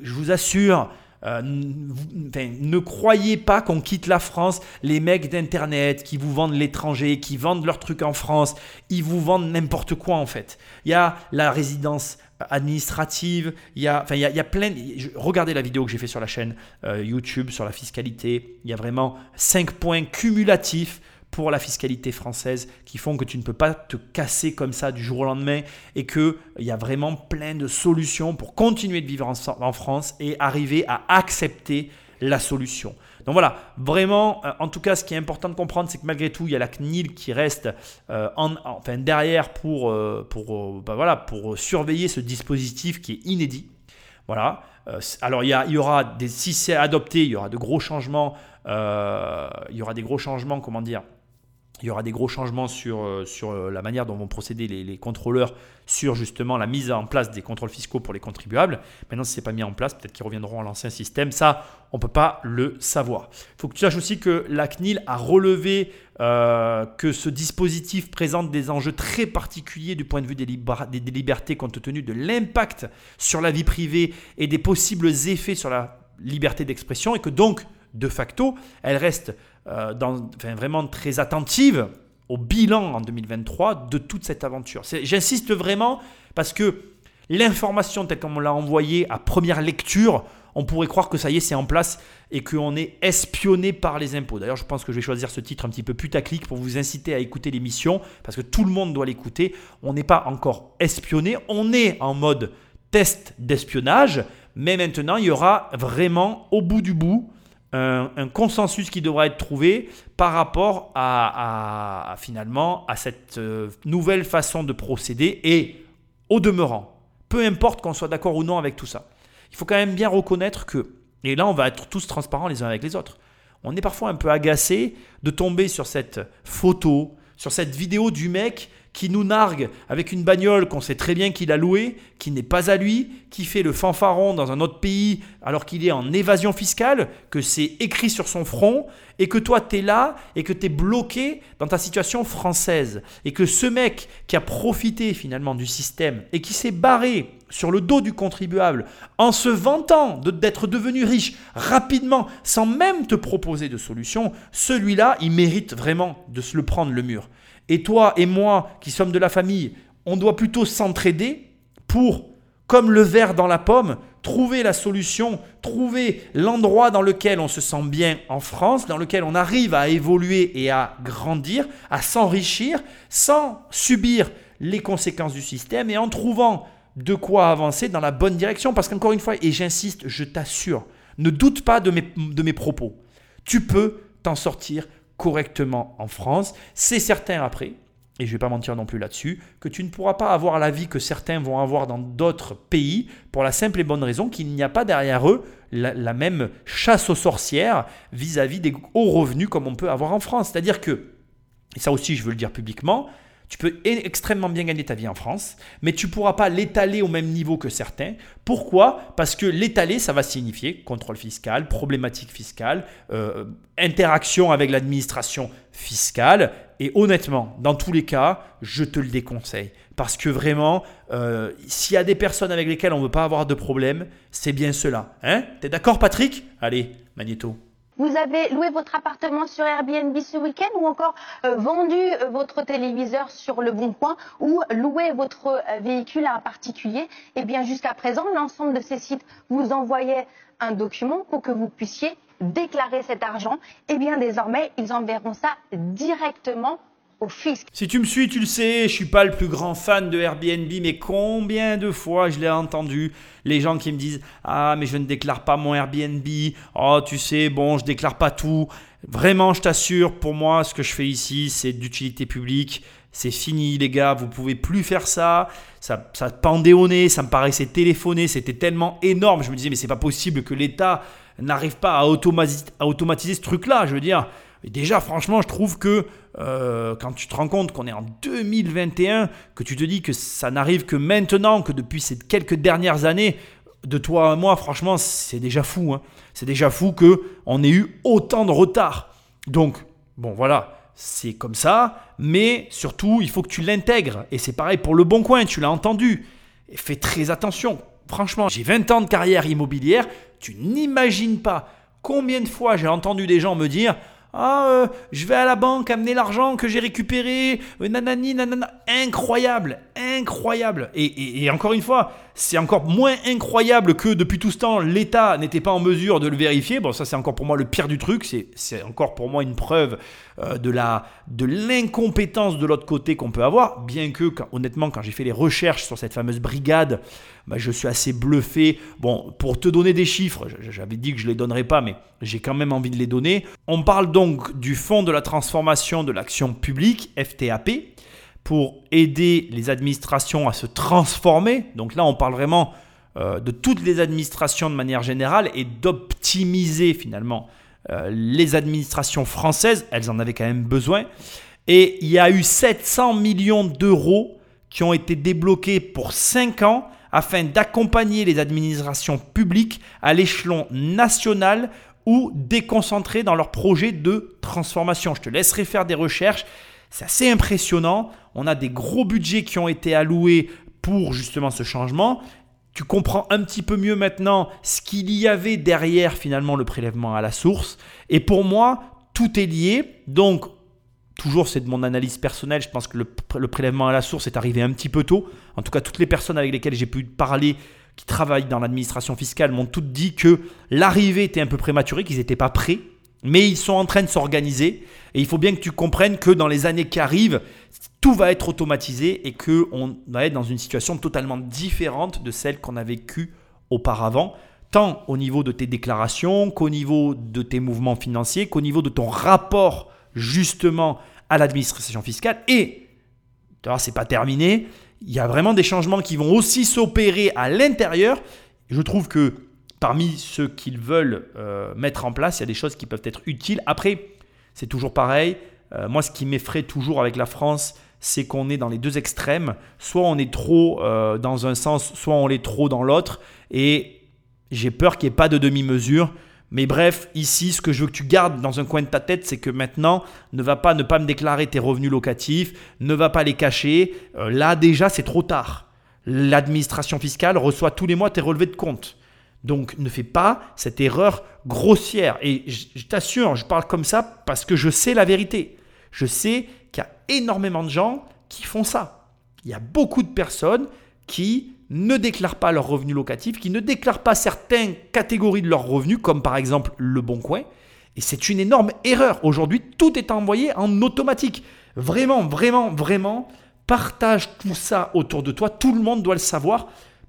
S1: Je vous assure, euh, ne croyez pas qu'on quitte la France. Les mecs d'Internet qui vous vendent l'étranger, qui vendent leurs trucs en France, ils vous vendent n'importe quoi en fait. Il y a la résidence administrative, il y a, enfin, il y a, plein. regardez la vidéo que j'ai fait sur la chaîne euh, YouTube sur la fiscalité. Il y a vraiment 5 points cumulatifs pour la fiscalité française qui font que tu ne peux pas te casser comme ça du jour au lendemain et qu'il y a vraiment plein de solutions pour continuer de vivre en, France et arriver à accepter la solution. Donc voilà, vraiment, euh, en tout cas, ce qui est important de comprendre, c'est que malgré tout, il y a la CNIL qui reste euh, en, enfin, derrière pour, euh, pour, bah voilà, pour surveiller ce dispositif qui est inédit. Voilà. alors il y, a, il y aura des, si c'est adopté, il y aura de gros changements. il y aura des gros changements, comment dire il y aura des gros changements sur, euh, sur euh, la manière dont vont procéder les, contrôleurs sur justement la mise en place des contrôles fiscaux pour les contribuables. Maintenant, si ce n'est pas mis en place, peut-être qu'ils reviendront à l'ancien système. Ça, on ne peut pas le savoir. Il faut que tu saches aussi que la CNIL a relevé euh, que ce dispositif présente des enjeux très particuliers du point de vue des, des libertés compte tenu de l'impact sur la vie privée et des possibles effets sur la liberté d'expression et que donc, de facto, elle reste euh, dans, vraiment très attentive au bilan en 2023 de toute cette aventure. J'insiste vraiment parce que l'information telle qu'on l'a envoyée à première lecture, on pourrait croire que ça y est, c'est en place et qu'on est espionné par les impôts. D'ailleurs, je pense que je vais choisir ce titre un petit peu putaclic pour vous inciter à écouter l'émission parce que tout le monde doit l'écouter. On n'est pas encore espionné, on est en mode test d'espionnage, mais maintenant, il y aura vraiment au bout du bout un, consensus qui devra être trouvé par rapport à, finalement à cette euh, nouvelle façon de procéder et au demeurant, peu importe qu'on soit d'accord ou non avec tout ça, il faut quand même bien reconnaître que, et là on va être tous transparents les uns avec les autres, on est parfois un peu agacé de tomber sur cette photo, sur cette vidéo du mec qui nous nargue avec une bagnole qu'on sait très bien qu'il a louée, qui n'est pas à lui, qui fait le fanfaron dans un autre pays alors qu'il est en évasion fiscale, que c'est écrit sur son front, et que toi tu es là et que tu es bloqué dans ta situation française. Et que ce mec qui a profité finalement du système et qui s'est barré sur le dos du contribuable en se vantant d'être devenu riche rapidement sans même te proposer de solution, celui-là, il mérite vraiment de se le prendre le mur. Et toi et moi, qui sommes de la famille, on doit plutôt s'entraider pour, comme le verre dans la pomme, trouver la solution, trouver l'endroit dans lequel on se sent bien en France, dans lequel on arrive à évoluer et à grandir, à s'enrichir, sans subir les conséquences du système et en trouvant de quoi avancer dans la bonne direction. Parce qu'encore une fois, et j'insiste, je t'assure, ne doute pas de mes, de mes propos. Tu peux t'en sortir correctement en France. C'est certain après, et je ne vais pas mentir non plus là-dessus, que tu ne pourras pas avoir la vie que certains vont avoir dans d'autres pays pour la simple et bonne raison qu'il n'y a pas derrière eux la, même chasse aux sorcières vis-à-vis des hauts revenus comme on peut avoir en France. C'est-à-dire que, et ça aussi je veux le dire publiquement, tu peux extrêmement bien gagner ta vie en France, mais tu ne pourras pas l'étaler au même niveau que certains. Pourquoi? Parce que l'étaler, ça va signifier contrôle fiscal, problématique fiscale, euh, interaction avec l'administration fiscale. Et honnêtement, dans tous les cas, je te le déconseille. Parce que vraiment, euh, s'il y a des personnes avec lesquelles on ne veut pas avoir de problème, c'est bien cela. Hein? T'es d'accord Patrick? Allez, Magneto.
S2: Vous avez loué votre appartement sur Airbnb ce week-end ou encore euh, vendu euh, votre téléviseur sur le Bon Coin ou loué votre euh, véhicule à un particulier? Eh bien, jusqu'à présent, l'ensemble de ces sites vous envoyaient un document pour que vous puissiez déclarer cet argent. Eh bien, désormais, ils enverront ça directement
S1: Si tu me suis, tu le sais, je suis pas le plus grand fan de Airbnb, mais combien de fois je l'ai entendu les gens qui me disent Ah, mais je ne déclare pas mon Airbnb. Oh, tu sais, bon, je déclare pas tout. Vraiment, je t'assure, pour moi, ce que je fais ici, c'est d'utilité publique. C'est fini, les gars, vous pouvez plus faire ça. Ça, ça pendait au nez, ça me paraissait téléphoné, c'était tellement énorme. Je me disais, mais c'est pas possible que l'État n'arrive pas à automatiser, à automatiser ce truc-là. Je veux dire, et déjà, franchement, je trouve que euh, quand tu te rends compte qu'on est en 2021, que tu te dis que ça n'arrive que maintenant, que depuis ces quelques dernières années, de toi à moi, franchement, c'est déjà fou. Hein. C'est déjà fou que on ait eu autant de retard. Donc, bon, voilà, c'est comme ça. Mais surtout, il faut que tu l'intègres. Et c'est pareil pour le bon coin, tu l'as entendu. Et fais très attention. Franchement, j'ai 20 ans de carrière immobilière. Tu n'imagines pas combien de fois j'ai entendu des gens me dire ah, euh, je vais à la banque amener l'argent que j'ai récupéré, euh, nanani, nanana. Incroyable, incroyable. Et, et, encore une fois, c'est encore moins incroyable que depuis tout ce temps, l'État n'était pas en mesure de le vérifier. Bon, ça, c'est encore pour moi le pire du truc. C'est encore pour moi une preuve euh, de la de l'incompétence de l'autre côté qu'on peut avoir. Bien que, honnêtement, quand j'ai fait les recherches sur cette fameuse brigade, bah, je suis assez bluffé. Bon, pour te donner des chiffres, j'avais dit que je les donnerais pas, mais j'ai quand même envie de les donner. On parle donc du Fonds de la transformation de l'action publique, FTAP, pour aider les administrations à se transformer. Donc là, on parle vraiment euh, de toutes les administrations de manière générale et d'optimiser finalement euh, les administrations françaises, elles en avaient quand même besoin. Et il y a eu 700 millions d'euros qui ont été débloqués pour 5 ans afin d'accompagner les administrations publiques à l'échelon national ou déconcentrées dans leurs projets de transformation. Je te laisserai faire des recherches. C'est assez impressionnant. On a des gros budgets qui ont été alloués pour justement ce changement tu comprends un petit peu mieux maintenant ce qu'il y avait derrière finalement le prélèvement à la source. Et pour moi, tout est lié. Donc, toujours c'est de mon analyse personnelle, je pense que le, prélèvement à la source est arrivé un petit peu tôt. En tout cas, toutes les personnes avec lesquelles j'ai pu parler qui travaillent dans l'administration fiscale m'ont toutes dit que l'arrivée était un peu prématurée, qu'ils n'étaient pas prêts. Mais ils sont en train de s'organiser. Et il faut bien que tu comprennes que dans les années qui arrivent, tout va être automatisé et qu'on va être dans une situation totalement différente de celle qu'on a vécue auparavant, tant au niveau de tes déclarations qu'au niveau de tes mouvements financiers, qu'au niveau de ton rapport justement à l'administration fiscale. Et, c'est pas terminé, il y a vraiment des changements qui vont aussi s'opérer à l'intérieur. Je trouve que parmi ceux qu'ils veulent euh, mettre en place, il y a des choses qui peuvent être utiles. Après, c'est toujours pareil. Euh, moi, ce qui m'effraie toujours avec la France, c'est qu'on est dans les deux extrêmes. Soit on est trop euh, dans un sens, soit on est trop dans l'autre. Et j'ai peur qu'il n'y ait pas de demi-mesure. Mais bref, ici, ce que je veux que tu gardes dans un coin de ta tête, c'est que maintenant, ne va pas ne pas me déclarer tes revenus locatifs, ne va pas les cacher. Euh, là, déjà, c'est trop tard. L'administration fiscale reçoit tous les mois tes relevés de compte. Donc, ne fais pas cette erreur grossière. Et je t'assure, je parle comme ça parce que je sais la vérité. Je sais énormément de gens qui font ça. Il y a beaucoup de personnes qui ne déclarent pas leurs revenus locatifs, qui ne déclarent pas certaines catégories de leurs revenus, comme par exemple le bon coin. Et c'est une énorme erreur. Aujourd'hui, tout est envoyé en automatique. Vraiment, vraiment, vraiment, partage tout ça autour de toi. Tout le monde doit le savoir.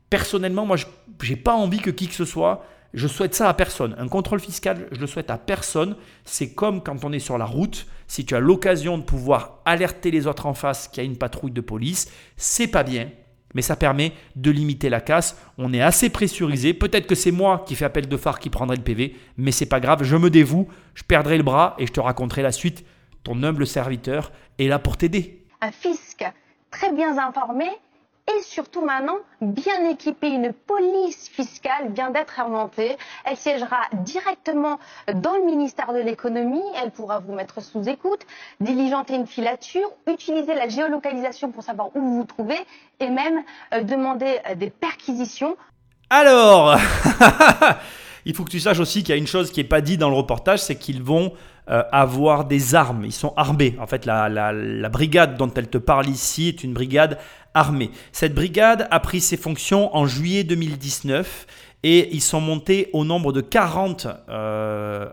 S1: Personnellement, moi, je n'ai pas envie que qui que ce soit je souhaite ça à personne. Un contrôle fiscal, je le souhaite à personne. C'est comme quand on est sur la route. Si tu as l'occasion de pouvoir alerter les autres en face qu'il y a une patrouille de police, c'est pas bien, mais ça permet de limiter la casse. On est assez pressurisé. Peut-être que c'est moi qui fais appel de phare qui prendrai le PV, mais c'est pas grave. Je me dévoue, je perdrai le bras et je te raconterai la suite. Ton humble serviteur est là pour t'aider.
S2: Un fisc très bien informé et surtout maintenant bien équipée, une police fiscale vient d'être inventée. Elle siégera directement dans le ministère de l'économie, elle pourra vous mettre sous écoute, diligenter une filature, utiliser la géolocalisation pour savoir où vous vous trouvez et même euh, demander euh, des perquisitions.
S1: Alors Il faut que tu saches aussi qu'il y a une chose qui n'est pas dit dans le reportage, c'est qu'ils vont euh, avoir des armes. Ils sont armés. En fait, la, brigade dont elle te parle ici est une brigade armée. Cette brigade a pris ses fonctions en juillet 2019 et ils sont montés au nombre de 40, euh,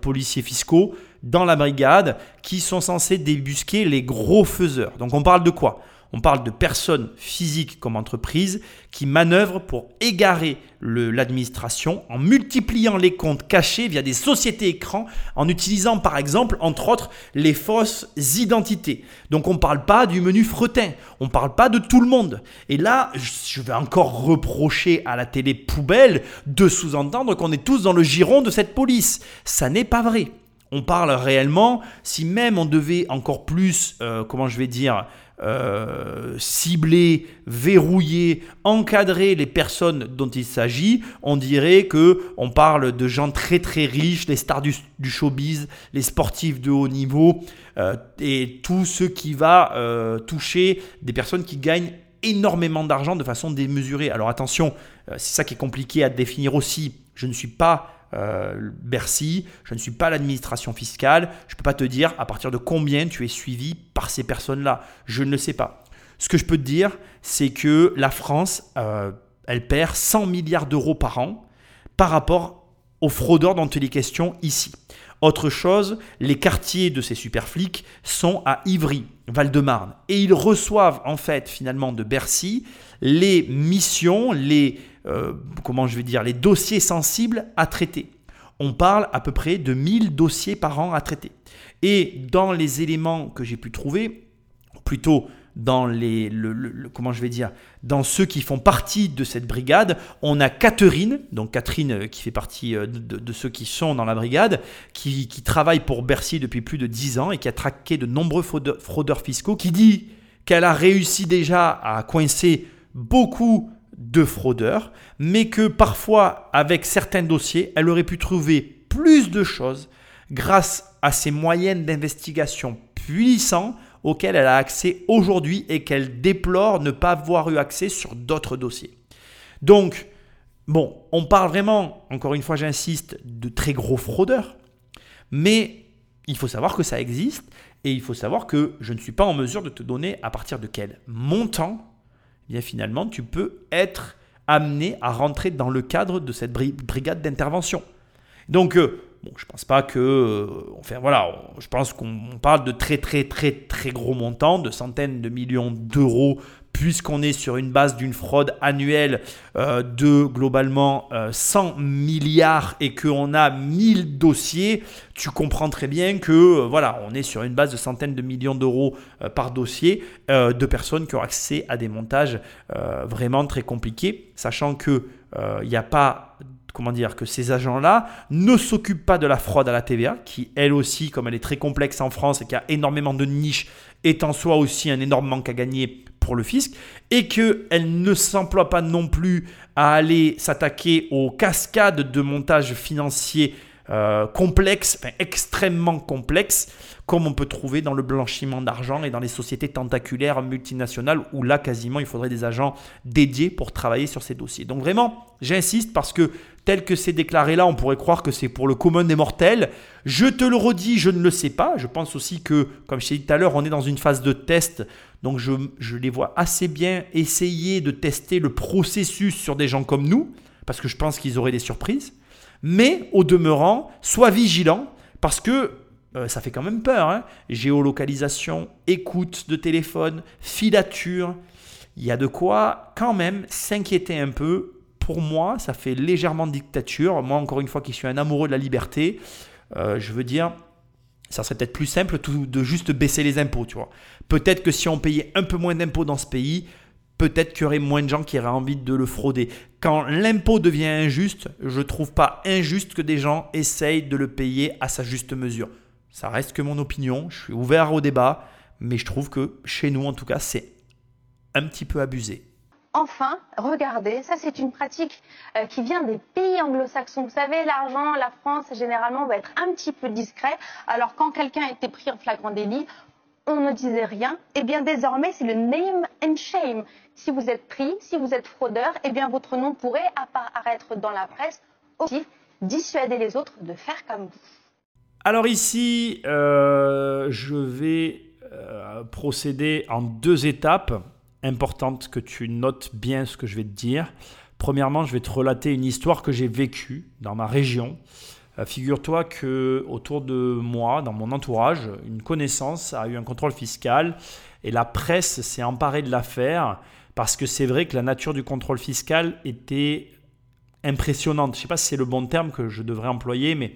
S1: policiers fiscaux dans la brigade qui sont censés débusquer les gros faiseurs. Donc on parle de quoi? On parle de personnes physiques comme entreprises qui manœuvrent pour égarer l'administration en multipliant les comptes cachés via des sociétés écrans, en utilisant par exemple, entre autres, les fausses identités. Donc on ne parle pas du menu fretin, on ne parle pas de tout le monde. Et là, je vais encore reprocher à la télé poubelle de sous-entendre qu'on est tous dans le giron de cette police. Ça n'est pas vrai. On parle réellement, si même on devait encore plus, euh, comment je vais dire, euh, cibler, verrouiller, encadrer les personnes dont il s'agit, on dirait que on parle de gens très très riches, les stars du, showbiz, les sportifs de haut niveau euh, et tout ce qui va toucher des personnes qui gagnent énormément d'argent de façon démesurée. Alors attention, c'est ça qui est compliqué à définir aussi. Je ne suis pas euh, Bercy, je ne suis pas l'administration fiscale, je ne peux pas te dire à partir de combien tu es suivi par ces personnes-là. Je ne le sais pas. Ce que je peux te dire, c'est que la France, euh, elle perd 100 milliards d'euros par an par rapport aux fraudeurs dont il est question ici. Autre chose, les quartiers de ces super flics sont à Ivry, Val-de-Marne. Et ils reçoivent en fait finalement de Bercy les missions, les euh, comment je vais dire, les dossiers sensibles à traiter. On parle à peu près de 1000 dossiers par an à traiter. Et dans les éléments que j'ai pu trouver, plutôt dans les, comment je vais dire, dans ceux qui font partie de cette brigade, on a Catherine, donc Catherine euh, qui fait partie euh, de, ceux qui sont dans la brigade, qui, qui, travaille pour Bercy depuis plus de 10 ans et qui a traqué de nombreux fraudeurs fiscaux, qui dit qu'elle a réussi déjà à coincer beaucoup de fraudeurs, mais que parfois, avec certains dossiers, elle aurait pu trouver plus de choses grâce à ces moyens d'investigation puissants auxquels elle a accès aujourd'hui et qu'elle déplore ne pas avoir eu accès sur d'autres dossiers. Donc, bon, on parle vraiment, encore une fois j'insiste, de très gros fraudeurs, mais il faut savoir que ça existe et il faut savoir que je ne suis pas en mesure de te donner à partir de quel montant eh bien finalement, tu peux être amené à rentrer dans le cadre de cette brigade d'intervention. Donc, euh, bon, je pense pas que, euh, enfin voilà, je pense qu'on parle de très très très très gros montants, de centaines de millions d'euros puisqu'on est sur une base d'une fraude annuelle euh, de globalement 100 euh, milliards et qu'on a 1000 dossiers, tu comprends très bien que voilà, on est sur une base de centaines de millions d'euros par dossier de personnes qui ont accès à des montages vraiment très compliqués, sachant que il n'y a pas comment dire, que ces agents-là ne s'occupent pas de la fraude à la TVA, qui elle aussi, comme elle est très complexe en France et qui a énormément de niches, est en soi aussi un énorme manque à gagner pour le fisc et qu'elle ne s'emploie pas non plus à aller s'attaquer aux cascades de montage financier euh, complexes, extrêmement complexes, comme on peut trouver dans le blanchiment d'argent et dans les sociétés tentaculaires multinationales où là quasiment il faudrait des agents dédiés pour travailler sur ces dossiers. Donc vraiment, j'insiste parce que tel que c'est déclaré là, on pourrait croire que c'est pour le commun des mortels. Je te le redis, je ne le sais pas. Je pense aussi que, comme je t'ai dit tout à l'heure, on est dans une phase de test. Donc je, je, les vois assez bien essayer de tester le processus sur des gens comme nous, parce que je pense qu'ils auraient des surprises. Mais au demeurant, sois vigilant, parce que euh, ça fait quand même peur. Hein. Géolocalisation, écoute de téléphone, filature. Il y a de quoi quand même s'inquiéter un peu pour moi, ça fait légèrement dictature. Moi, encore une fois, qui suis un amoureux de la liberté, euh, je veux dire, ça serait peut-être plus simple de juste baisser les impôts, tu vois. Peut-être que si on payait un peu moins d'impôts dans ce pays, peut-être qu'il y aurait moins de gens qui auraient envie de le frauder. Quand l'impôt devient injuste, je ne trouve pas injuste que des gens essayent de le payer à sa juste mesure. Ça reste que mon opinion, je suis ouvert au débat, mais je trouve que chez nous, en tout cas, c'est un petit peu abusé.
S2: Enfin, regardez, ça c'est une pratique euh, qui vient des pays anglo-saxons. Vous savez, l'argent, la France, généralement, va être un petit peu discret. Alors quand quelqu'un été pris en flagrant délit, on ne disait rien. Eh bien, désormais, c'est le name and shame. Si vous êtes pris, si vous êtes fraudeur, eh bien, votre nom pourrait apparaître dans la presse aussi dissuader les autres de faire comme vous.
S1: Alors ici, euh, je vais euh, procéder en deux étapes importantes que tu notes bien ce que je vais te dire. Premièrement, je vais te relater une histoire que j'ai vécue dans ma région. Euh, figure-toi que autour de moi, dans mon entourage, une connaissance a eu un contrôle fiscal et la presse s'est emparée de l'affaire parce que c'est vrai que la nature du contrôle fiscal était impressionnante. Je ne sais pas si c'est le bon terme que je devrais employer, mais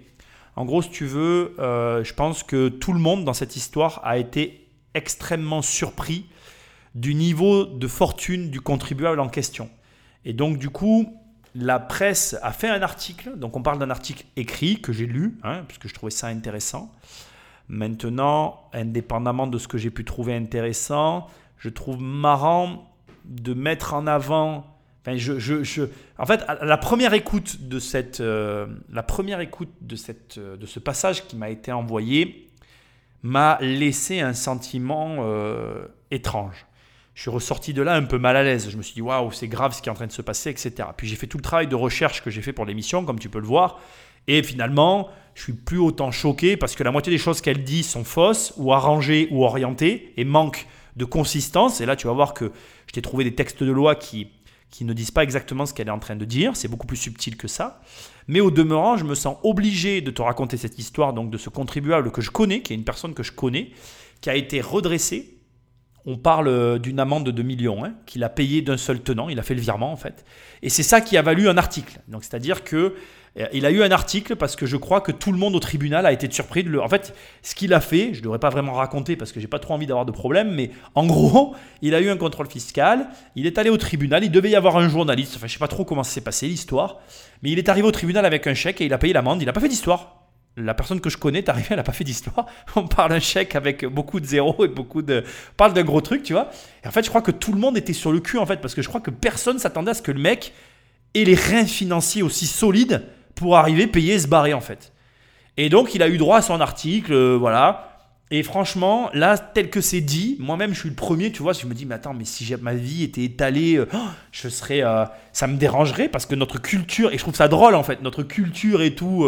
S1: en gros, si tu veux, euh, je pense que tout le monde dans cette histoire a été extrêmement surpris du niveau de fortune du contribuable en question. Et donc, du coup, la presse a fait un article. Donc, on parle d'un article écrit que j'ai lu, hein, puisque je trouvais ça intéressant. Maintenant, indépendamment de ce que j'ai pu trouver intéressant, je trouve marrant de mettre en avant en fait, la première écoute de cette, euh, la première écoute de cette, euh, de ce passage qui m'a été envoyé m'a laissé un sentiment euh, étrange. Je suis ressorti de là un peu mal à l'aise. Je me suis dit waouh, c'est grave ce qui est en train de se passer, etc. Puis j'ai fait tout le travail de recherche que j'ai fait pour l'émission, comme tu peux le voir, et finalement, je suis plus autant choqué parce que la moitié des choses qu'elle dit sont fausses ou arrangées ou orientées et manquent de consistance. Et là, tu vas voir que je t'ai trouvé des textes de loi qui qui ne disent pas exactement ce qu'elle est en train de dire, c'est beaucoup plus subtil que ça. Mais au demeurant, je me sens obligé de te raconter cette histoire donc de ce contribuable que je connais, qui est une personne que je connais, qui a été redressé. On parle euh, d'une amende de 2 millions hein, qu'il a payé d'un seul tenant, il a fait le virement en fait. Et c'est ça qui a valu un article. Donc c'est-à-dire que il a eu un article parce que je crois que tout le monde au tribunal a été surpris de le. En fait, ce qu'il a fait, je ne devrais pas vraiment raconter parce que j'ai pas trop envie d'avoir de problème, mais en gros, il a eu un contrôle fiscal, il est allé au tribunal, il devait y avoir un journaliste, enfin je sais pas trop comment s'est passé l'histoire, mais il est arrivé au tribunal avec un chèque et il a payé l'amende, il n'a pas fait d'histoire. La personne que je connais est arrivée, elle n'a pas fait d'histoire. On parle d'un chèque avec beaucoup de zéros et beaucoup de. On parle d'un gros truc, tu vois. Et en fait, je crois que tout le monde était sur le cul, en fait, parce que je crois que personne s'attendait à ce que le mec ait les reins financiers aussi solides pour arriver, payer, se barrer en fait. Et donc il a eu droit à son article, euh, voilà. Et franchement, là, tel que c'est dit, moi-même, je suis le premier, tu vois, je me dis, mais attends, mais si ma vie était étalée, euh, oh, je serais, euh, ça me dérangerait parce que notre culture, et je trouve ça drôle en fait, notre culture et tout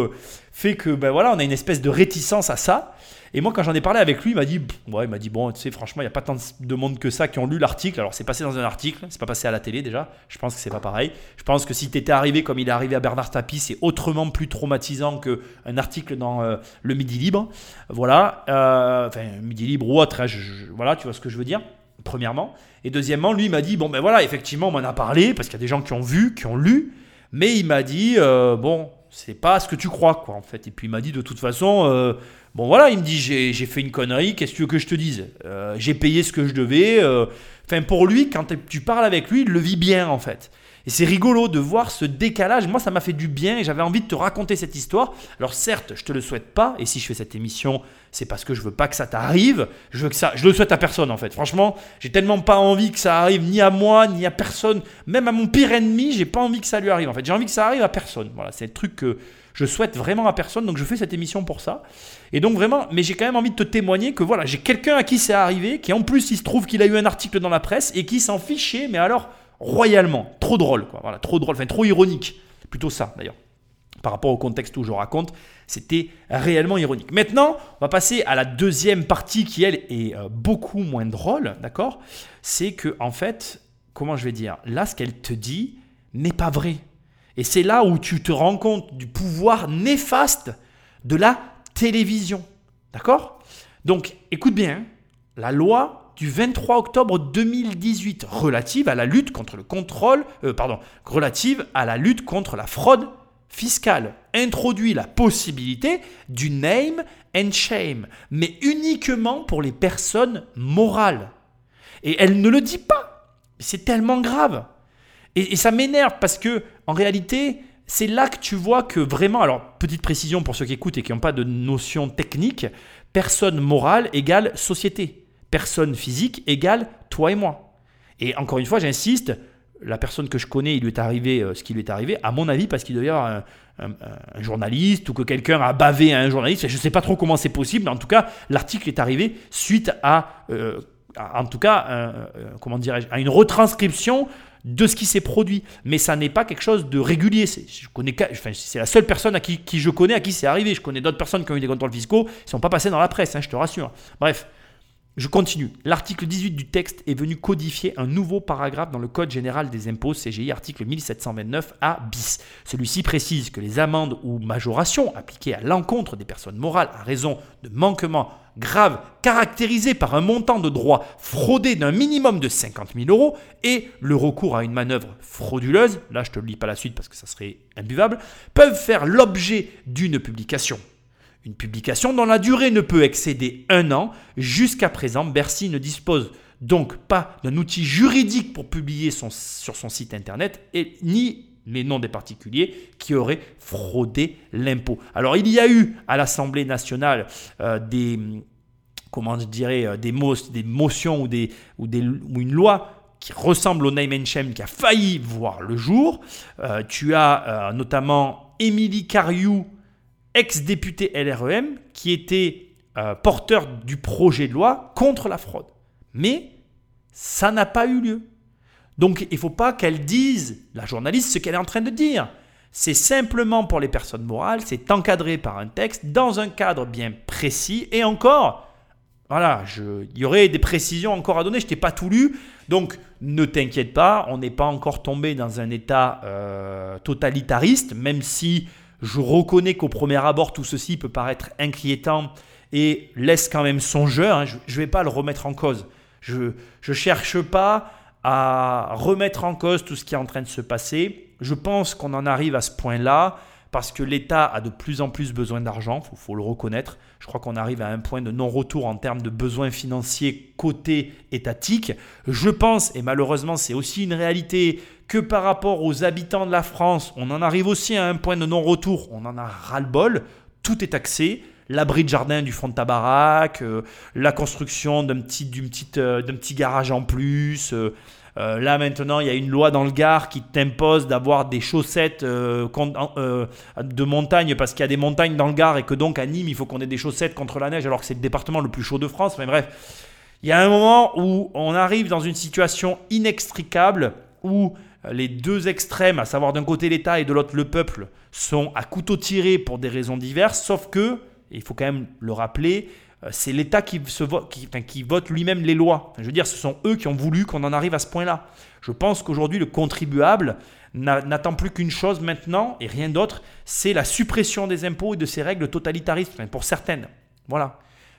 S1: fait que, ben voilà, on a une espèce de réticence à ça. Et moi, quand j'en ai parlé avec lui, il m'a dit, ouais, il m'a dit, bon, tu sais, franchement, il n'y a pas tant de monde que ça qui ont lu l'article. Alors, c'est passé dans un article, c'est pas passé à la télé déjà. Je pense que c'est pas pareil. Je pense que si tu étais arrivé comme il est arrivé à Bernard Tapie, c'est autrement plus traumatisant qu'un article dans euh, le Midi Libre. Voilà, euh, enfin, Midi Libre ou autre, hein, voilà, tu vois ce que je veux dire, premièrement. Et deuxièmement, lui, m'a dit, bon, ben voilà, effectivement, on m'en a parlé, parce qu'il y a des gens qui ont vu, qui ont lu, mais il m'a dit, euh, bon, c'est pas ce que tu crois, quoi, en fait. Et puis il m'a dit, de toute façon, Bon voilà, il me dit j'ai fait une connerie, qu'est-ce que tu veux que je te dise? Euh, J'ai payé ce que je devais. Euh. Enfin pour lui, quand tu parles avec lui, il le vit bien en fait. Et c'est rigolo de voir ce décalage. Moi, ça m'a fait du bien et j'avais envie de te raconter cette histoire. Alors certes, je te le souhaite pas. Et si je fais cette émission, c'est parce que je veux pas que ça t'arrive. Je veux que ça, je le souhaite à personne en fait. Franchement, j'ai tellement pas envie que ça arrive ni à moi ni à personne, même à mon pire ennemi. J'ai pas envie que ça lui arrive. En fait, j'ai envie que ça arrive à personne. Voilà, c'est le truc que je souhaite vraiment à personne. Donc je fais cette émission pour ça. Et donc vraiment, mais j'ai quand même envie de te témoigner que voilà, j'ai quelqu'un à qui c'est arrivé, qui en plus il se trouve qu'il a eu un article dans la presse et qui s'en fichait, mais alors royalement. Trop drôle, quoi. Voilà, trop drôle, enfin trop ironique. Plutôt ça d'ailleurs. Par rapport au contexte où je raconte, c'était réellement ironique. Maintenant, on va passer à la deuxième partie qui, elle, est euh, beaucoup moins drôle, d'accord? C'est que, en fait, comment je vais dire? Là, ce qu'elle te dit n'est pas vrai. Et c'est là où tu te rends compte du pouvoir néfaste de la télévision. D'accord? Donc, écoute bien, la loi du 23 octobre 2018 relative à la lutte contre le contrôle, euh, pardon, relative à la lutte contre la fraude fiscale introduit la possibilité du name and shame, mais uniquement pour les personnes morales. Et elle ne le dit pas. C'est tellement grave. Et ça m'énerve parce que, en réalité, c'est là que tu vois que vraiment, alors petite précision pour ceux qui écoutent et qui n'ont pas de notion technique, personne morale égale société, personne physique égale toi et moi. Et encore une fois, j'insiste, la personne que je connais, il lui est arrivé euh, ce qui lui est arrivé, à mon avis, parce qu'il devait y avoir un, journaliste ou que quelqu'un a bavé à un journaliste. Je ne sais pas trop comment c'est possible, mais en tout cas, l'article est arrivé suite à, euh, en tout cas, comment dirais-je, à une retranscription de ce qui s'est produit. Mais ça n'est pas quelque chose de régulier. C'est, je connais, enfin, c'est la seule personne à qui, je connais à qui c'est arrivé. Je connais d'autres personnes qui ont eu des contrôles fiscaux, ils ne sont pas passés dans la presse, hein, je te rassure. Bref. Je continue. L'article 18 du texte est venu codifier un nouveau paragraphe dans le Code général des impôts CGI, article 1729 A bis. Celui-ci précise que les amendes ou majorations appliquées à l'encontre des personnes morales à raison de manquements graves caractérisés par un montant de droit fraudé d'un minimum de 50 000 euros et le recours à une manœuvre frauduleuse, là je te lis pas la suite parce que ça serait imbuvable, peuvent faire l'objet d'une publication une publication dont la durée ne peut excéder un an. Jusqu'à présent, Bercy ne dispose donc pas d'un outil juridique pour publier sur son site internet et ni les noms des particuliers qui auraient fraudé l'impôt. Alors il y a eu à l'Assemblée nationale euh, des comment je dirais euh, des, des motions ou, des, ou, une loi qui ressemble au name and qui a failli voir le jour. Euh, tu as notamment Émilie Cariou ex-député LREM, qui était euh, porteur du projet de loi contre la fraude. Mais ça n'a pas eu lieu. Donc il ne faut pas qu'elle dise, la journaliste, ce qu'elle est en train de dire. C'est simplement pour les personnes morales, c'est encadré par un texte dans un cadre bien précis. Et encore, voilà, il y aurait des précisions encore à donner, je t'ai pas tout lu. Donc ne t'inquiète pas, on n'est pas encore tombé dans un état euh, totalitariste, même si je reconnais qu'au premier abord, tout ceci peut paraître inquiétant et laisse quand même songeur. Hein. Je ne vais pas le remettre en cause. Je ne cherche pas à remettre en cause tout ce qui est en train de se passer. Je pense qu'on en arrive à ce point-là parce que l'État a de plus en plus besoin d'argent, il faut, le reconnaître. Je crois qu'on arrive à un point de non-retour en termes de besoins financiers côté étatique. Je pense, et malheureusement c'est aussi une réalité, que par rapport aux habitants de la France, on en arrive aussi à un point de non-retour, on en a ras-le-bol, tout est taxé, l'abri de jardin du fond de ta baraque, euh, la construction d'un petit, euh, petit garage en plus. Euh, là maintenant, il y a une loi dans le Gard qui t'impose d'avoir des chaussettes de montagne parce qu'il y a des montagnes dans le Gard et que donc à Nîmes, il faut qu'on ait des chaussettes contre la neige alors que c'est le département le plus chaud de France. Mais bref, il y a un moment où on arrive dans une situation inextricable où les deux extrêmes, à savoir d'un côté l'État et de l'autre le peuple, sont à couteau tiré pour des raisons diverses, sauf que, il faut quand même le rappeler, euh, c'est l'État qui, qui, vote lui-même les lois. Je veux dire, ce sont eux qui ont voulu qu'on en arrive à ce point-là. Je pense qu'aujourd'hui, le contribuable n'attend plus qu'une chose maintenant, et rien d'autre, c'est la suppression des impôts et de ces règles totalitaristes, pour certaines. Voilà.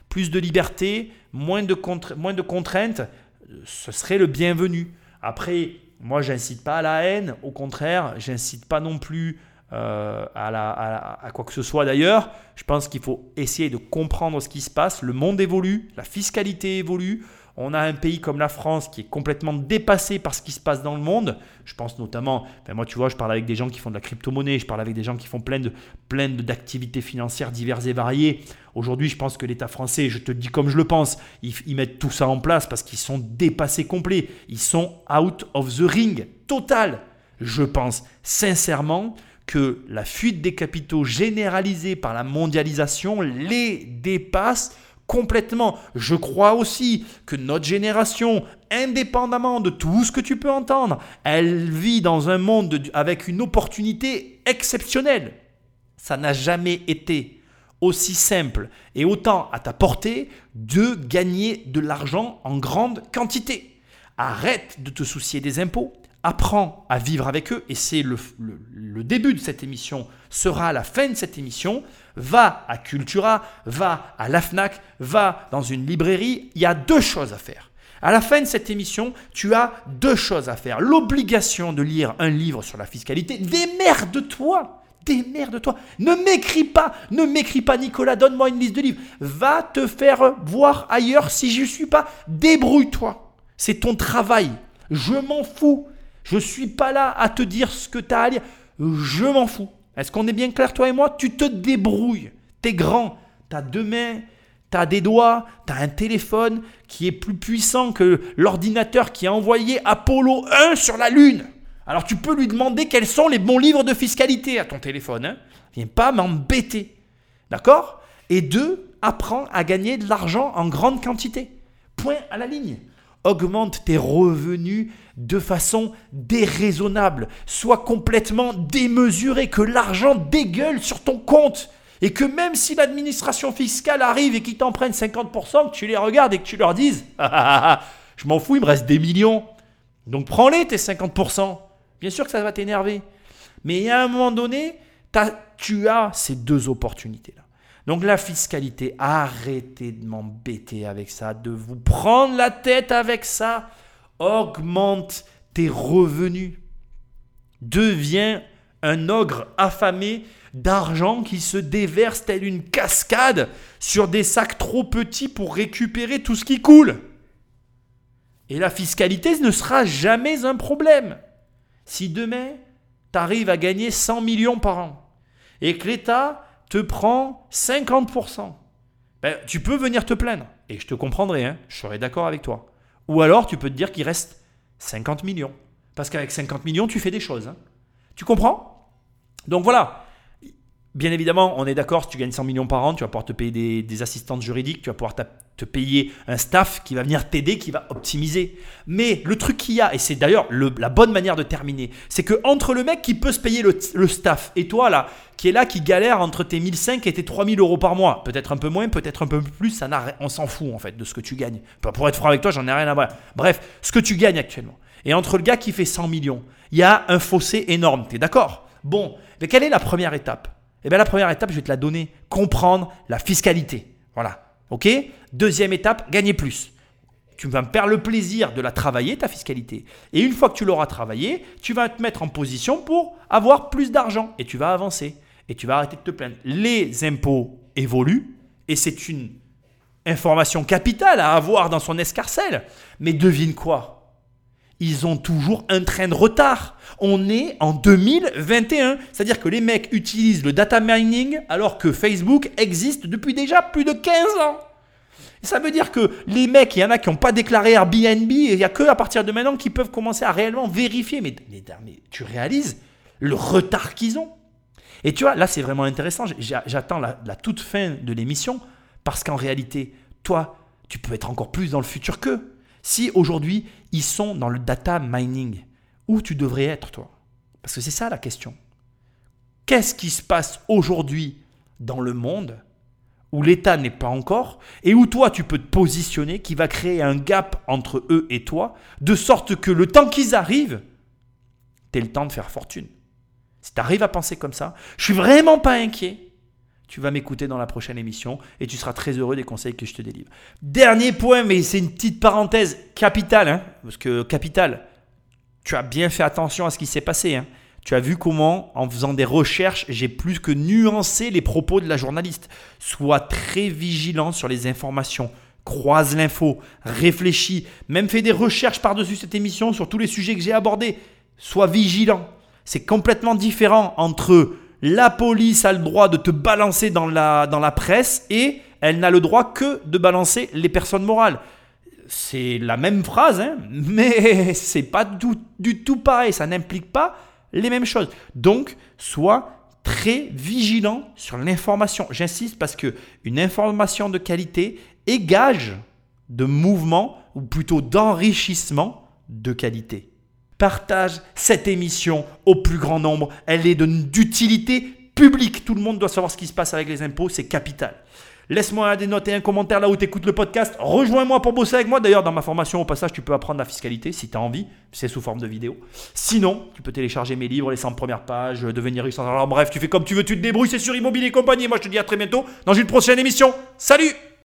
S1: Plus de liberté, moins de, moins de contraintes, euh, ce serait le bienvenu. Après, moi, j'incite pas à la haine, au contraire, j'incite pas non plus euh, à, quoi que ce soit d'ailleurs. Je pense qu'il faut essayer de comprendre ce qui se passe. Le monde évolue, la fiscalité évolue. On a un pays comme la France qui est complètement dépassé par ce qui se passe dans le monde. Je pense notamment, moi tu vois, je parle avec des gens qui font de la crypto-monnaie, je parle avec des gens qui font plein de plein d'activités financières diverses et variées. Aujourd'hui, je pense que l'État français, je te dis comme je le pense, ils mettent tout ça en place parce qu'ils sont dépassés complets. Ils sont out of the ring, total. Je pense sincèrement que la fuite des capitaux généralisée par la mondialisation les dépasse complètement. Je crois aussi que notre génération, indépendamment de tout ce que tu peux entendre, elle vit dans un monde avec une opportunité exceptionnelle. Ça n'a jamais été aussi simple et autant à ta portée de gagner de l'argent en grande quantité. Arrête de te soucier des impôts, apprends à vivre avec eux, et c'est le, le, début de cette émission, sera la fin de cette émission, va à Cultura, va à la FNAC, va dans une librairie, il y a deux choses à faire. À la fin de cette émission, tu as deux choses à faire. L'obligation de lire un livre sur la fiscalité. Démerde-toi Démerde-toi Ne m'écris pas Ne m'écris pas, Nicolas, donne-moi une liste de livres. Va te faire voir ailleurs si je ne suis pas. Débrouille-toi. C'est ton travail. Je m'en fous. Je suis pas là à te dire ce que tu as à lire. Je m'en fous. Est-ce qu'on est bien clair, toi et moi? Tu te débrouilles. T'es grand. T'as deux mains. T'as des doigts. T'as un téléphone qui est plus puissant que l'ordinateur qui a envoyé Apollo 1 sur la Lune. Alors tu peux lui demander quels sont les bons livres de fiscalité à ton téléphone. Hein? Viens pas m'embêter. D'accord? Et deux, apprends à gagner de l'argent en grande quantité. Point à la ligne. Augmente tes revenus de façon déraisonnable, soit complètement démesuré, que l'argent dégueule sur ton compte. Et que même si l'administration fiscale arrive et qu'ils t'en prennent 50%, que tu les regardes et que tu leur dises ah, ah, ah, Je m'en fous, il me reste des millions. Donc prends-les tes 50%. Bien sûr que ça va t'énerver. Mais à un moment donné, tu as ces deux opportunités-là. Donc la fiscalité, arrêtez de m'embêter avec ça, de vous prendre la tête avec ça. Augmente tes revenus. Deviens un ogre affamé d'argent qui se déverse telle une cascade sur des sacs trop petits pour récupérer tout ce qui coule. Et la fiscalité ne sera jamais un problème. Si demain, tu arrives à gagner 100 millions par an et que l'État te prend 50%, ben, tu peux venir te plaindre. Et je te comprendrai, hein, je serai d'accord avec toi. Ou alors tu peux te dire qu'il reste 50 millions. Parce qu'avec 50 millions, tu fais des choses. Hein. Tu comprends? Donc voilà, Bien évidemment, on est d'accord, si tu gagnes 100 millions par an, tu vas pouvoir te payer des, assistantes juridiques, tu vas pouvoir te payer un staff qui va venir t'aider, qui va optimiser. Mais le truc qu'il y a, et c'est d'ailleurs la bonne manière de terminer, c'est que entre le mec qui peut se payer le, staff et toi là, qui est là, qui galère entre tes 1005 et tes 3000 euros par mois, peut-être un peu moins, peut-être un peu plus, ça on s'en fout en fait de ce que tu gagnes. Pour être franc avec toi, j'en ai rien à voir. Bref, ce que tu gagnes actuellement. Et entre le gars qui fait 100 millions, il y a un fossé énorme, tu es d'accord? Bon, mais quelle est la première étape? Eh bien, la première étape, je vais te la donner. Comprendre la fiscalité. Voilà. OK? Deuxième étape, gagner plus. Tu vas me faire le plaisir de la travailler, ta fiscalité. Et une fois que tu l'auras travaillée, tu vas te mettre en position pour avoir plus d'argent. Et tu vas avancer. Et tu vas arrêter de te plaindre. Les impôts évoluent. Et c'est une information capitale à avoir dans son escarcelle. Mais devine quoi? Ils ont toujours un train de retard. On est en 2021. C'est-à-dire que les mecs utilisent le data mining alors que Facebook existe depuis déjà plus de 15 ans. Ça veut dire que les mecs, il y en a qui n'ont pas déclaré Airbnb il n'y a que à partir de maintenant qu'ils peuvent commencer à réellement vérifier. Mais, tu réalises le retard qu'ils ont. Et tu vois, là c'est vraiment intéressant. J'attends la, la toute fin de l'émission parce qu'en réalité, toi, tu peux être encore plus dans le futur qu'eux. Si aujourd'hui, ils sont dans le data mining, où tu devrais être, toi? Parce que c'est ça la question. Qu'est-ce qui se passe aujourd'hui dans le monde où l'État n'est pas encore et où toi tu peux te positionner, qui va créer un gap entre eux et toi, de sorte que le temps qu'ils arrivent, tu le temps de faire fortune. Si tu arrives à penser comme ça, je suis vraiment pas inquiet tu vas m'écouter dans la prochaine émission et tu seras très heureux des conseils que je te délivre. Dernier point, mais c'est une petite parenthèse capitale, hein, parce que capital, tu as bien fait attention à ce qui s'est passé. Hein. Tu as vu comment, en faisant des recherches, j'ai plus que nuancé les propos de la journaliste. Sois très vigilant sur les informations. Croise l'info, réfléchis, même fais des recherches par-dessus cette émission sur tous les sujets que j'ai abordés. Sois vigilant. C'est complètement différent entre la police a le droit de te balancer dans la, dans la presse et elle n'a le droit que de balancer les personnes morales. C'est la même phrase, hein, mais c'est pas du, du tout pareil. Ça n'implique pas les mêmes choses. Donc, sois très vigilant sur l'information. J'insiste parce que une information de qualité est gage de mouvement ou plutôt d'enrichissement de qualité. Partage cette émission au plus grand nombre. Elle est d'utilité publique. Tout le monde doit savoir ce qui se passe avec les impôts. C'est capital. Laisse-moi des notes et un commentaire là où tu écoutes le podcast. Rejoins-moi pour bosser avec moi. D'ailleurs, dans ma formation, au passage, tu peux apprendre la fiscalité si tu as envie. C'est sous forme de vidéo. Sinon, tu peux télécharger mes livres, les 100 premières pages, devenir riche sans... Alors bref, tu fais comme tu veux, tu te débrouilles. C'est sur Immobilier et compagnie. Moi, je te dis à très bientôt dans une prochaine émission. Salut